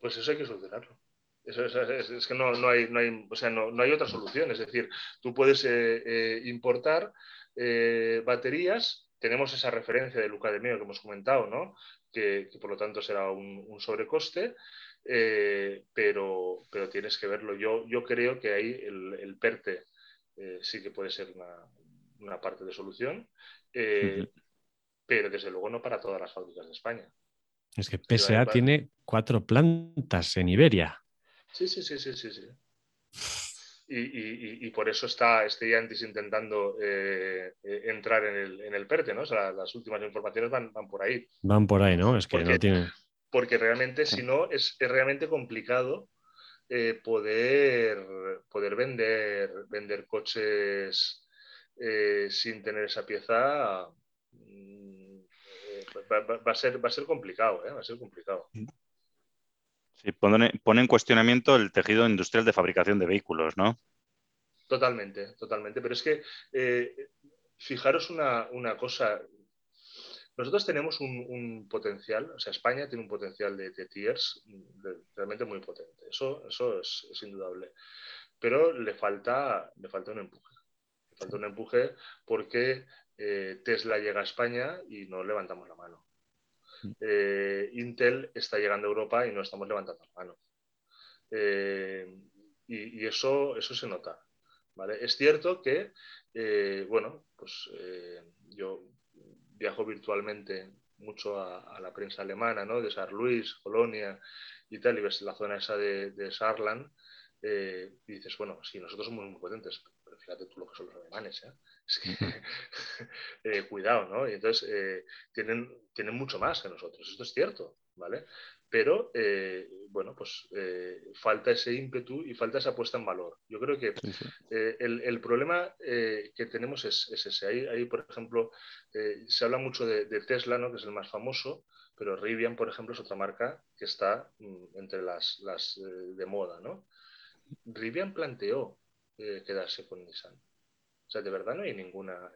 Pues eso hay que solucionarlo. es, que no, hay, no, hay, otra solución. Es decir, tú puedes eh, eh, importar eh, baterías. Tenemos esa referencia de Luca de Meo que hemos comentado, ¿no? que, por lo tanto será un sobrecoste. Eh, pero, pero tienes que verlo. Yo, yo creo que ahí el, PERTE eh, sí que puede ser una, parte de solución, eh, pero desde luego no para todas las fábricas de España. Es que PSA tiene cuatro plantas en Iberia. Sí, sí, sí, sí, sí. sí. Y, por eso está Stellantis intentando entrar en el, en el PERTE, ¿no? O sea, las últimas informaciones van, van por ahí. Van por ahí, ¿no? Es que no tiene porque realmente si no es, realmente complicado eh, poder, poder vender, vender coches eh, sin tener esa pieza. Mm, eh, va, a ser, va a ser complicado, va a ser complicado. Sí, pone, en cuestionamiento el tejido industrial de fabricación de vehículos, ¿no? Totalmente, totalmente. Pero es que fijaros una, una, cosa, nosotros tenemos un, potencial, o sea, España tiene un potencial de, tiers realmente muy potente, eso, eso es, indudable, pero le falta, le falta un empuje. Le falta un empuje porque eh, Tesla llega a España y no levantamos la mano. Eh, Intel está llegando a Europa y no estamos levantando la mano. Eh, y, eso, eso se nota. ¿vale? Es cierto que, bueno, pues yo viajo virtualmente mucho a, la prensa alemana, ¿no? De San Luis, Colonia y tal, y ves la zona esa de, de Saarland, eh, y dices, bueno, sí, nosotros somos muy potentes, pero fíjate tú lo que son los alemanes, ¿eh? Es que, eh, cuidado, ¿no? Y entonces tienen, tienen mucho más que nosotros, esto es cierto, ¿vale? Pero eh, bueno, pues eh, falta ese ímpetu y falta esa puesta en valor. Yo creo que eh, el, problema que tenemos es, ese. Ahí, por ejemplo, se habla mucho de, Tesla, ¿no? que es el más famoso, pero Rivian, por ejemplo, es otra marca que está mm, entre las, las de moda, ¿no? Rivian planteó quedarse con Nissan. O sea, de verdad no hay ninguna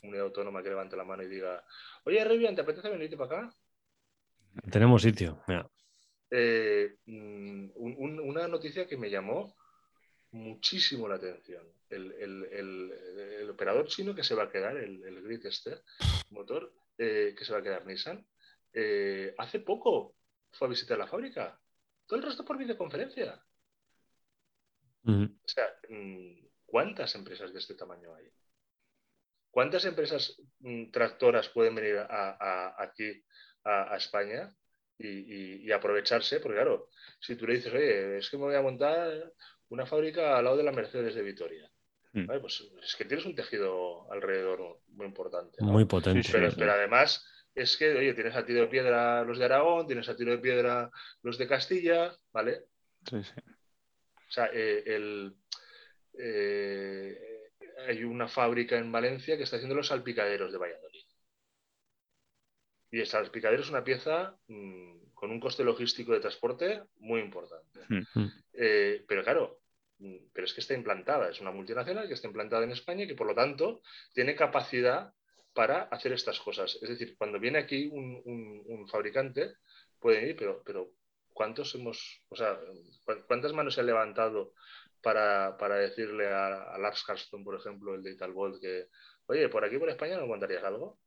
comunidad autónoma que levante la mano y diga, oye, Rivian, ¿te apetece venirte para acá? Tenemos sitio. Mm, una noticia que me llamó muchísimo la atención. El, operador chino que se va a quedar, el, el Grid motor, eh, que se va a quedar Nissan, eh, hace poco fue a visitar la fábrica. Todo el resto por videoconferencia. O sea, mm, ¿cuántas empresas de este tamaño hay? ¿Cuántas empresas mm, tractoras pueden venir aquí a, España y, aprovecharse? Porque claro, si tú le dices, oye, es que me voy a montar una fábrica al lado de la Mercedes de Vitoria. Mm. Pues es que tienes un tejido alrededor muy importante. Muy potente. pero, además es que, oye, tienes a tiro de piedra los de Aragón, tienes a tiro de piedra los de Castilla, ¿vale? Sí, sí. O sea, eh, eh, hay una fábrica en Valencia que está haciendo los salpicaderos de Valladolid. Y el salpicadero es una pieza mm, con un coste logístico de transporte muy importante. Eh, pero claro, mm, pero es que está implantada, es una multinacional que está implantada en España y que por lo tanto tiene capacidad para hacer estas cosas. Es decir, cuando viene aquí un, fabricante, puede ir, pero, pero ¿cuántos hemos, o sea, cuántas manos se han levantado para, decirle a, Lars Carston, por ejemplo, el de Italvolt, que, oye, por aquí por España no montarías algo?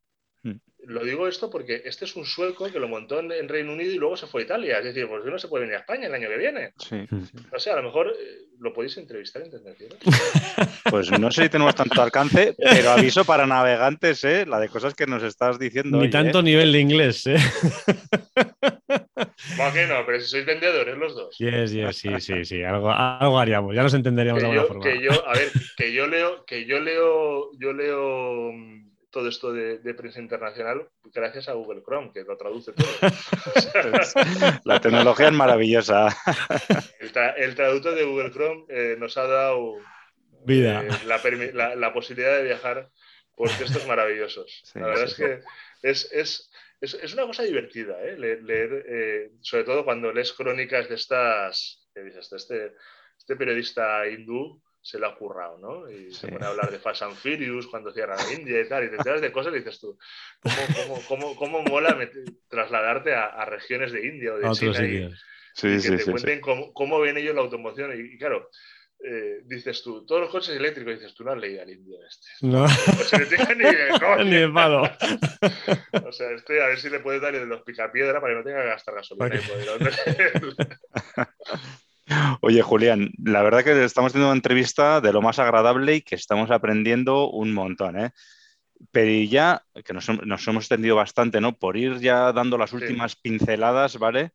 Hmm. Lo digo esto porque este es un sueco que lo montó en, Reino Unido y luego se fue a Italia. Es decir, pues no se puede venir a España el año que viene. Sí, O sea, a lo mejor eh, lo podéis entrevistar en. Pues no sé si tenemos tanto alcance, pero aviso para navegantes, ¿eh? La de cosas que nos estás diciendo. Ni tanto ¿eh? nivel de inglés, ¿eh? ¿Cómo que no? Pero si sois vendedores los dos. Yes, yes, sí, sí, sí. Algo, algo haríamos. Ya nos entenderíamos de alguna forma. Que yo, a ver, que yo leo, que yo leo, yo leo mm, todo esto de, prensa internacional gracias a Google Chrome, que lo traduce todo. la tecnología es maravillosa. El, traductor de Google Chrome eh, nos ha dado Vida. Eh, la, posibilidad de viajar por textos maravillosos. la verdad es que es, una cosa divertida, ¿eh? leer, sobre todo cuando lees crónicas de estas, que dices, este, este periodista hindú se lo ha currado, ¿no? Y se pone a hablar de Fast and Furious cuando cierran India y tal, y te enteras de cosas y dices tú, ¿cómo, cómo, cómo, mola trasladarte a, regiones de India o de China y, que te cuenten cómo, ven ellos la automoción? Y, claro, eh, dices tú, todos los coches eléctricos, dices tú, no has leído al indio este. No. ni de ni de palo. o sea, este, a ver si le puedes dar de los picapiedra para que no tenga que gastar gasolina. Oye, Julián, la verdad que estamos teniendo una entrevista de lo más agradable y que estamos aprendiendo un montón, ¿eh? Pero ya, que nos, hemos extendido bastante, ¿no? Por ir ya dando las últimas pinceladas, ¿vale?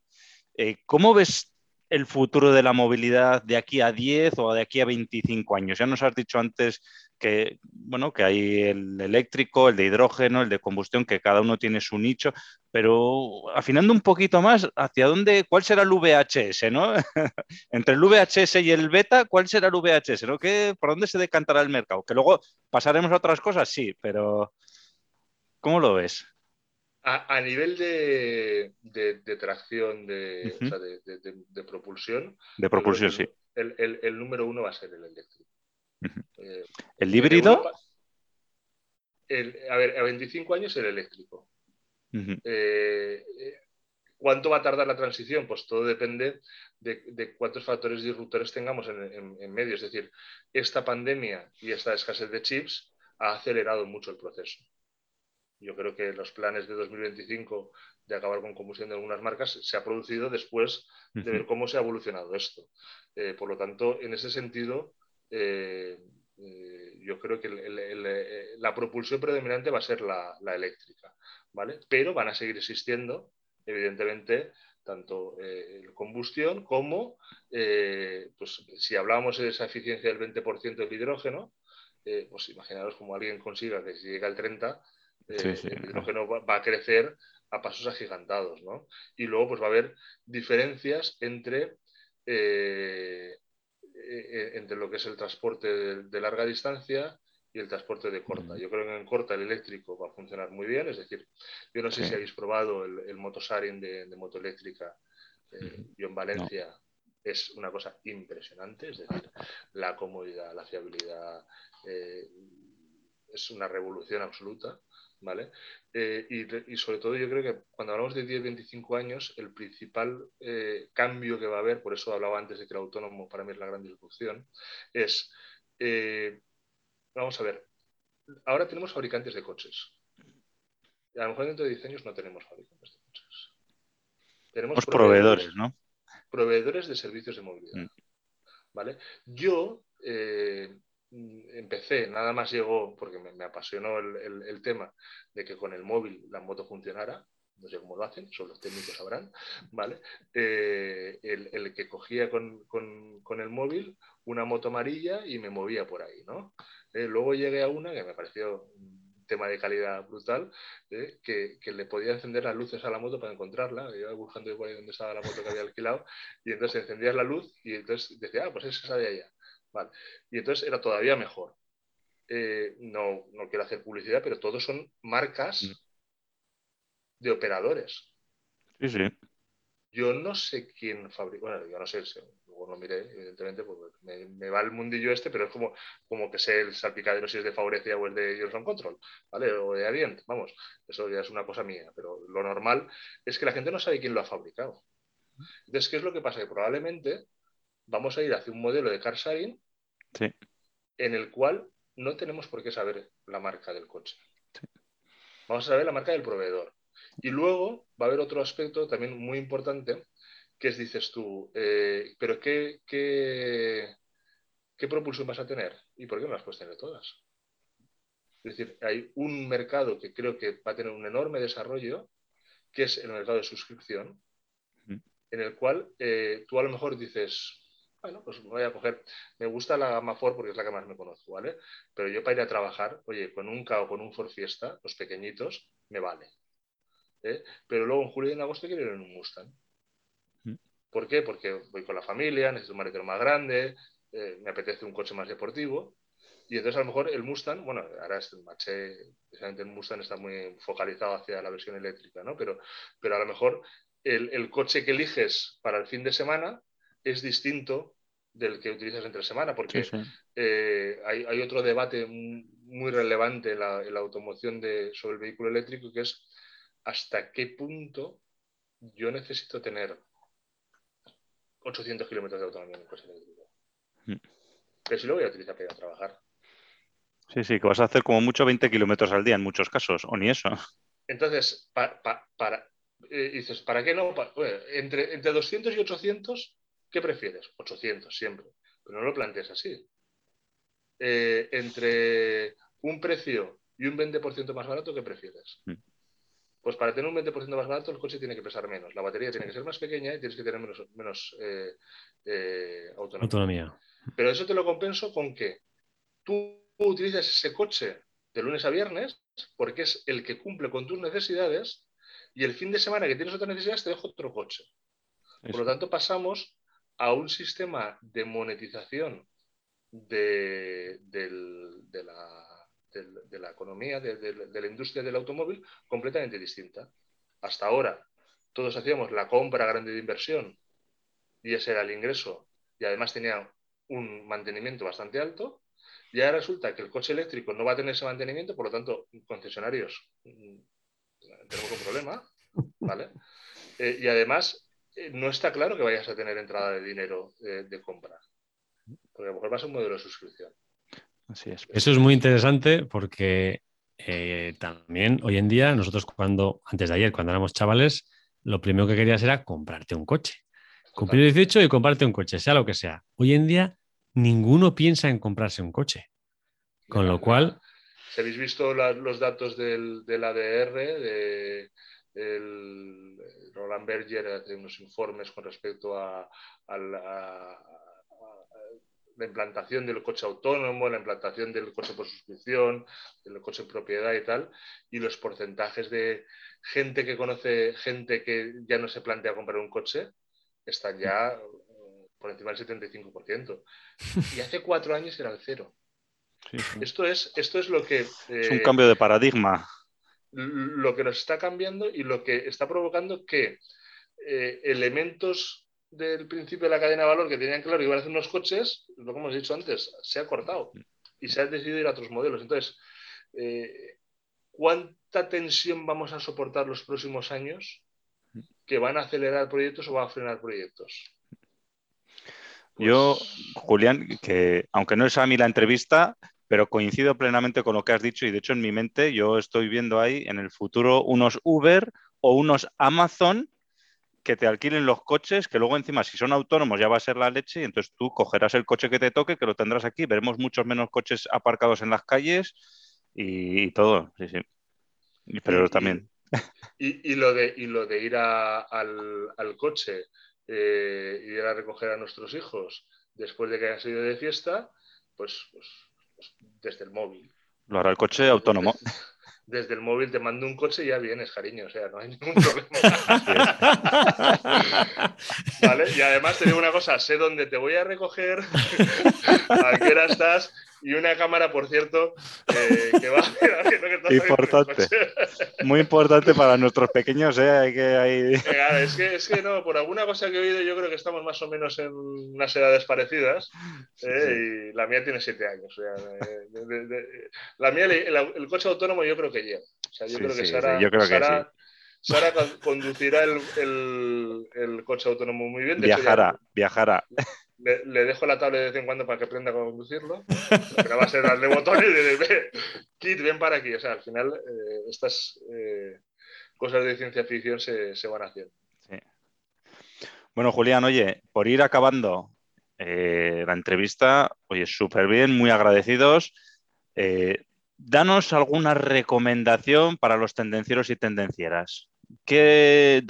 Eh, ¿Cómo ves el futuro de la movilidad de aquí a 10 o de aquí a 25 años? Ya nos has dicho antes que, bueno, que hay el eléctrico, el de hidrógeno, el de combustión, que cada uno tiene su nicho, pero afinando un poquito más, ¿hacia dónde, cuál será el VHS, no? Entre el VHS y el beta, ¿cuál será el VHS, no? ¿Qué, ¿Por dónde se decantará el mercado? Que luego pasaremos a otras cosas, sí, pero ¿cómo lo ves? A, nivel de, tracción, de, de, propulsión. De propulsión, sí. el número uno va a ser el eléctrico. Eh, ¿El híbrido? a ver, a 25 años el eléctrico. Eh, eh, ¿Cuánto va a tardar la transición? Pues todo depende de, cuántos factores disruptores tengamos en, medio. Es decir, esta pandemia y esta escasez de chips ha acelerado mucho el proceso. Yo creo que los planes de 2025 de acabar con combustión de algunas marcas se ha producido después de ver cómo se ha evolucionado esto. por lo tanto, en ese sentido, eh, eh, yo creo que eh, la propulsión predominante va a ser la, eléctrica, ¿vale? Pero van a seguir existiendo, evidentemente, tanto la combustión como, pues si hablábamos de esa eficiencia del 20% del hidrógeno, pues imaginaros como alguien consiga que si llega al 30%, el hidrógeno va, a crecer a pasos agigantados, ¿no? Y luego pues va a haber diferencias entre eh, eh, entre lo que es el transporte de, larga distancia y el transporte de corta. Yo creo que en corta el eléctrico va a funcionar muy bien, es decir, yo no sé si habéis probado el, el motosaring de, de moto eléctrica. Eh, yo en Valencia es una cosa impresionante, es decir, la comodidad, la fiabilidad, eh, es una revolución absoluta. ¿Vale? Eh, y, y, sobre todo yo creo que cuando hablamos de 10-25 años, el principal cambio que va a haber, por eso hablaba antes de que el autónomo para mí es la gran disrupción, es vamos a ver, ahora tenemos fabricantes de coches. Y a lo mejor dentro de 10 años no tenemos fabricantes de coches. Tenemos proveedores, ¿no? Proveedores de servicios de movilidad. Mm. ¿Vale? Yo eh, empecé, nada más llegó, porque me, apasionó el, tema de que con el móvil la moto funcionara, no sé cómo lo hacen, solo los técnicos sabrán, ¿vale? Eh, el, que cogía con, con, el móvil una moto amarilla y me movía por ahí, ¿no? Eh, luego llegué a una que me pareció un tema de calidad brutal, eh, que, le podía encender las luces a la moto para encontrarla. Iba buscando ahí donde estaba la moto que había alquilado y entonces encendías la luz y entonces decía, ah, pues es esa de allá. Vale. Y entonces era todavía mejor. Eh, no, no quiero hacer publicidad, pero todos son marcas mm. de operadores. Sí, sí. Yo no sé quién fabrica, bueno, yo no sé, no miré, evidentemente, porque me, va el mundillo este, pero es como, como que sé el salpicadero si es de Favorecia o es de Johnson Control, ¿vale? O de Adient, vamos, eso ya es una cosa mía, pero lo normal es que la gente no sabe quién lo ha fabricado. Entonces, ¿qué es lo que pasa? Que probablemente vamos a ir hacia un modelo de car sharing en el cual no tenemos por qué saber la marca del coche. Vamos a saber la marca del proveedor. Y luego va a haber otro aspecto también muy importante, ¿qué dices tú? Eh, ¿Pero qué, qué, qué propulsión vas a tener? ¿Y por qué no las puedes tener todas? Es decir, hay un mercado que creo que va a tener un enorme desarrollo, que es el mercado de suscripción, en el cual eh, tú a lo mejor dices, bueno, pues voy a coger, me gusta la gama Ford porque es la que más me conozco, ¿vale? Pero yo para ir a trabajar, oye, con un K o con un Ford Fiesta, los pequeñitos, me vale. ¿eh? Pero luego en julio y en agosto quiero ir en un Mustang. ¿Por qué? Porque voy con la familia, necesito un maletero más grande, eh, me apetece un coche más deportivo. Y entonces a lo mejor el Mustang, bueno, ahora es el Maché, precisamente el Mustang está muy focalizado hacia la versión eléctrica, ¿no? Pero, pero a lo mejor el, coche que eliges para el fin de semana es distinto del que utilizas entre semana, porque eh, hay, otro debate muy relevante en la, en la automoción de, sobre el vehículo eléctrico, que es hasta qué punto yo necesito tener 800 kilómetros de autonomía en un coche eléctrico. Mm. Pero si lo voy a utilizar para ir a trabajar. Sí, sí, que vas a hacer como mucho 20 kilómetros al día en muchos casos, o ni eso. Entonces, para, eh, dices, ¿para qué no? entre, entre 200 y 800, ¿qué prefieres? 800 siempre, pero no lo plantees así. Eh, entre un precio y un 20% más barato, ¿qué prefieres? Mm. Pues para tener un 20% más barato, el coche tiene que pesar menos, la batería tiene que ser más pequeña y tienes que tener menos, menos eh, eh, autonomía. Pero eso te lo compenso con que tú utilizas ese coche de lunes a viernes porque es el que cumple con tus necesidades y el fin de semana que tienes otras necesidades te dejo otro coche. Por lo tanto, pasamos a un sistema de monetización de, de la de, la economía, de, la industria del automóvil, completamente distinta. Hasta ahora, todos hacíamos la compra grande de inversión y ese era el ingreso y además tenía un mantenimiento bastante alto. Y ahora resulta que el coche eléctrico no va a tener ese mantenimiento, por lo tanto, concesionarios, mm, tenemos un problema, ¿vale? Eh, y además, no está claro que vayas a tener entrada de dinero eh, de compra, porque a lo mejor va a ser un modelo de suscripción. Eso es muy interesante porque eh, también hoy en día, nosotros cuando, antes de ayer, cuando éramos chavales, lo primero que querías era comprarte un coche. Cumplir 18 y comprarte un coche, sea lo que sea. Hoy en día, ninguno piensa en comprarse un coche. Con lo cual. Si habéis visto los datos del, ADR, de, Roland Berger hace unos informes con respecto a, a, la implantación del coche autónomo, la implantación del coche por suscripción, del coche en propiedad y tal, y los porcentajes de gente que conoce gente que ya no se plantea comprar un coche, están ya eh, por encima del 75%. Y hace cuatro años era el cero. Esto, es, esto es lo que... es un cambio de paradigma. Lo que nos está cambiando y lo que está provocando que elementos del principio de la cadena de valor que tenían claro que iban a hacer unos coches, lo que hemos dicho antes, se ha cortado y se ha decidido ir a otros modelos. Entonces, eh, ¿cuánta tensión vamos a soportar los próximos años que van a acelerar proyectos o van a frenar proyectos? Yo, pues Julián, que aunque no es a mí la entrevista, pero coincido plenamente con lo que has dicho y de hecho en mi mente yo estoy viendo ahí en el futuro unos Uber o unos Amazon que te alquilen los coches, que luego encima si son autónomos ya va a ser la leche y entonces tú cogerás el coche que te toque, que lo tendrás aquí, veremos muchos menos coches aparcados en las calles y, todo, sí, sí. Pero también. Y, lo de, lo de ir al, coche eh, y ir a recoger a nuestros hijos después de que hayan salido de fiesta, pues, pues desde el móvil. Lo hará el coche autónomo desde el móvil te mando un coche y ya vienes, cariño, o sea, no hay ningún problema. ¿Vale? Y además te digo una cosa, sé dónde te voy a recoger, a qué hora estás y una cámara, por cierto, que va a que Importante. Muy importante para nuestros pequeños, ¿eh? Hay que, hay... es, que, es que no, por alguna cosa que he oído, yo creo que estamos más o menos en unas edades parecidas. ¿eh? Y la mía tiene siete años. O sea, la mía, el, coche autónomo, yo creo que llega. O sea, yo creo que Sara, yo creo que Sara conducirá el, el, el, coche autónomo muy bien. viajará, viajará le, dejo la tablet de vez en cuando para que aprenda a conducirlo, pero va a ser darle botones y decir, Kit, ven para aquí. O sea, al final eh, estas eh, cosas de ciencia ficción se, van haciendo. Bueno, Julián, oye, por ir acabando eh, la entrevista, oye, súper bien, muy agradecidos. danos alguna recomendación para los tendencieros y tendencieras. ¿Qué,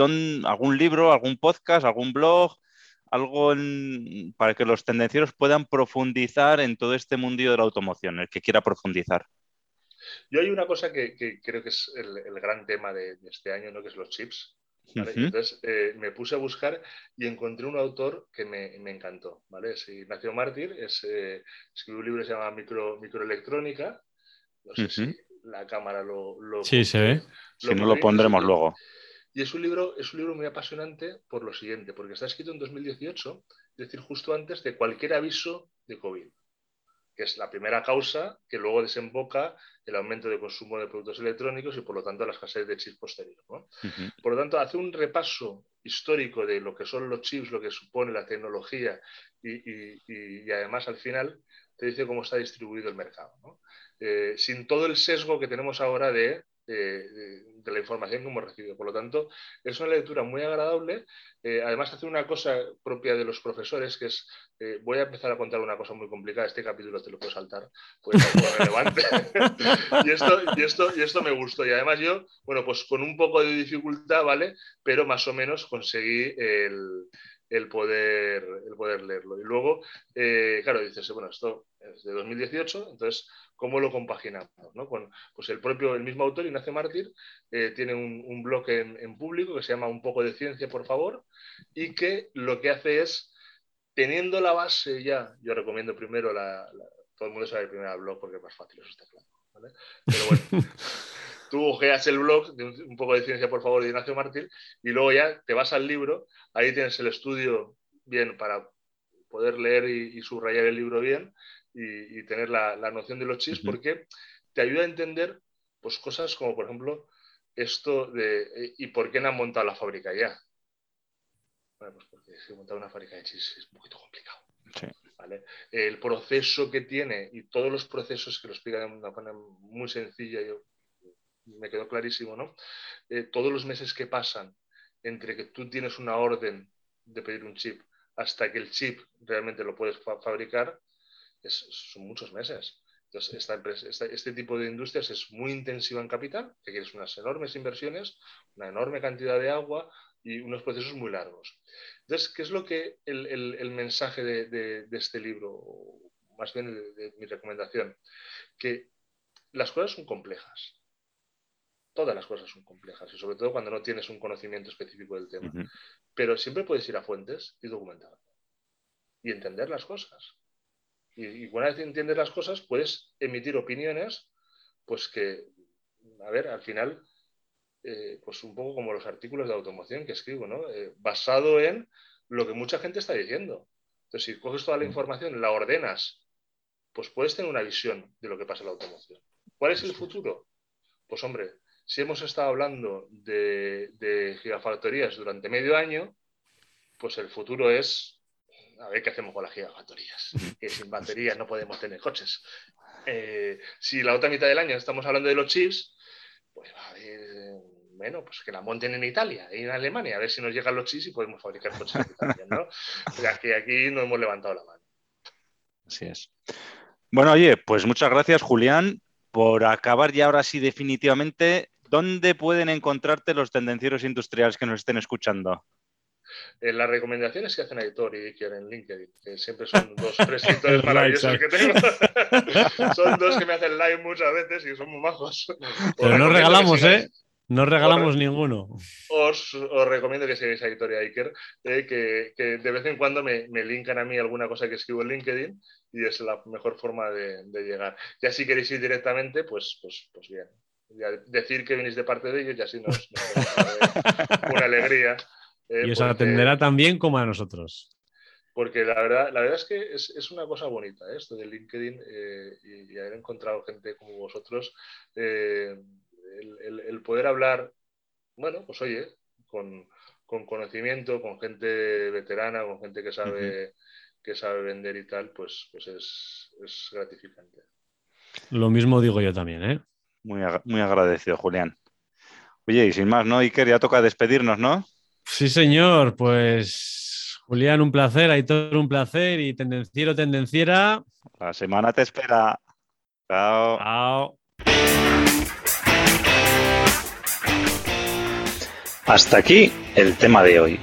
¿Algún libro, algún podcast, algún blog? Algo para que los tendencieros puedan profundizar en todo este mundillo de la automoción, el que quiera profundizar? Yo hay una cosa que, creo que es el, gran tema de, este año, ¿no? que es los chips. Entonces eh, me puse a buscar y encontré un autor que me, encantó. ¿vale? Es Ignacio Mártir, es, eh, escribió un libro que se llama Micro, Microelectrónica. No sé si la cámara lo... sí, se ve. Si no, lo pondremos luego. Y es un libro, es un libro muy apasionante por lo siguiente, porque está escrito en 2018, es decir, justo antes de cualquier aviso de COVID, que es la primera causa que luego desemboca el aumento de consumo de productos electrónicos y por lo tanto la escasez de chips posterior. Por lo tanto, hace un repaso histórico de lo que son los chips, lo que supone la tecnología y, además al final te dice cómo está distribuido el mercado. Eh, sin todo el sesgo que tenemos ahora de de, la información que hemos recibido. Por lo tanto, es una lectura muy agradable. Eh, además, hace una cosa propia de los profesores, que es, eh, voy a empezar a contar una cosa muy complicada, este capítulo te lo puedo saltar, pues es muy relevante. y, esto, y, esto, y esto me gustó. Y además yo, bueno, pues con un poco de dificultad, ¿vale? Pero más o menos conseguí el, poder, el poder leerlo. Y luego, eh, claro, dices, bueno, esto es de 2018, entonces, ¿cómo lo compaginamos? ¿no? pues el propio, el mismo autor, Ignacio Mártir, eh, tiene un, blog en, público que se llama Un poco de ciencia, por favor, y que lo que hace es, teniendo la base ya, yo recomiendo primero la, todo el mundo sabe el primer blog porque es más fácil, eso está claro. Pero bueno. tú ojeas el blog de un, poco de ciencia, por favor, de Ignacio Mártir, y luego ya te vas al libro, ahí tienes el estudio bien para poder leer y, subrayar el libro bien y, tener la, noción de los chips, porque te ayuda a entender pues, cosas como, por ejemplo, esto de ¿y por qué no han montado la fábrica ya? Bueno, pues porque si montar una fábrica de chips es un poquito complicado. El proceso que tiene y todos los procesos que lo explican de una manera muy sencilla, yo me quedó clarísimo, ¿no? Eh, todos los meses que pasan entre que tú tienes una orden de pedir un chip hasta que el chip realmente lo puedes fabricar, son muchos meses. Entonces, esta este tipo de industrias es muy intensiva en capital, que quieres unas enormes inversiones, una enorme cantidad de agua y unos procesos muy largos. Entonces, ¿qué es lo que el, mensaje de, este libro, más bien de mi recomendación? Que las cosas son complejas todas las cosas son complejas y sobre todo cuando no tienes un conocimiento específico del tema. Pero siempre puedes ir a fuentes y documentar y entender las cosas. Y, una vez entiendes las cosas, puedes emitir opiniones, pues que, a ver, al final, eh, pues un poco como los artículos de automoción que escribo, ¿no? Eh, basado en lo que mucha gente está diciendo. Entonces, si coges toda la información, la ordenas, pues puedes tener una visión de lo que pasa en la automoción. ¿Cuál es el futuro? Pues hombre, si hemos estado hablando de, gigafactorías durante medio año, pues el futuro es a ver qué hacemos con las gigafactorías, que sin baterías no podemos tener coches. Eh, si la otra mitad del año estamos hablando de los chips, pues a ver, bueno, pues que la monten en Italia y en Alemania, a ver si nos llegan los chips y podemos fabricar coches en Italia, ¿no? Ya que aquí no hemos levantado la mano. Así es. Bueno, oye, pues muchas gracias, Julián, por acabar ya ahora sí definitivamente. ¿Dónde pueden encontrarte los tendencieros industriales que nos estén escuchando? En las recomendaciones que hacen Editor y Iker en LinkedIn, que siempre son dos prescriptores maravillosos que tengo. son dos que me hacen live muchas veces y son muy majos. Pero no regalamos, ¿eh? No regalamos ninguno. Os, recomiendo que sigáis a Editor y Iker, eh, que, de vez en cuando me, me linkan a mí alguna cosa que escribo en LinkedIn y es la mejor forma de, llegar. Ya si queréis ir directamente, pues, pues, pues bien. decir que venís de parte de ellos y así nos, una alegría. Eh, y os atenderá también como a nosotros. Porque la verdad, la verdad es que es, una cosa bonita ¿eh? esto de LinkedIn eh, y, haber encontrado gente como vosotros. el, poder hablar, bueno, pues oye, con, conocimiento, con gente veterana, con gente que sabe, que sabe vender y tal, pues, pues es, gratificante. Lo mismo digo yo también, ¿eh? Muy, muy agradecido, Julián. Oye, y sin más, ¿no? Iker, ya toca despedirnos, ¿no? Sí, señor. Pues Julián, un placer, Aitor, un placer y tendenciero, tendenciera. La semana te espera. Chao. Chao. Hasta aquí el tema de hoy.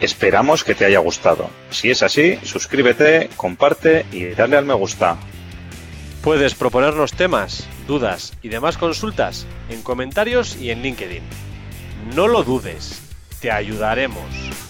Esperamos que te haya gustado. Si es así, suscríbete, comparte y dale al me gusta. Puedes proponernos temas, dudas y demás consultas en comentarios y en LinkedIn. No lo dudes te ayudaremos.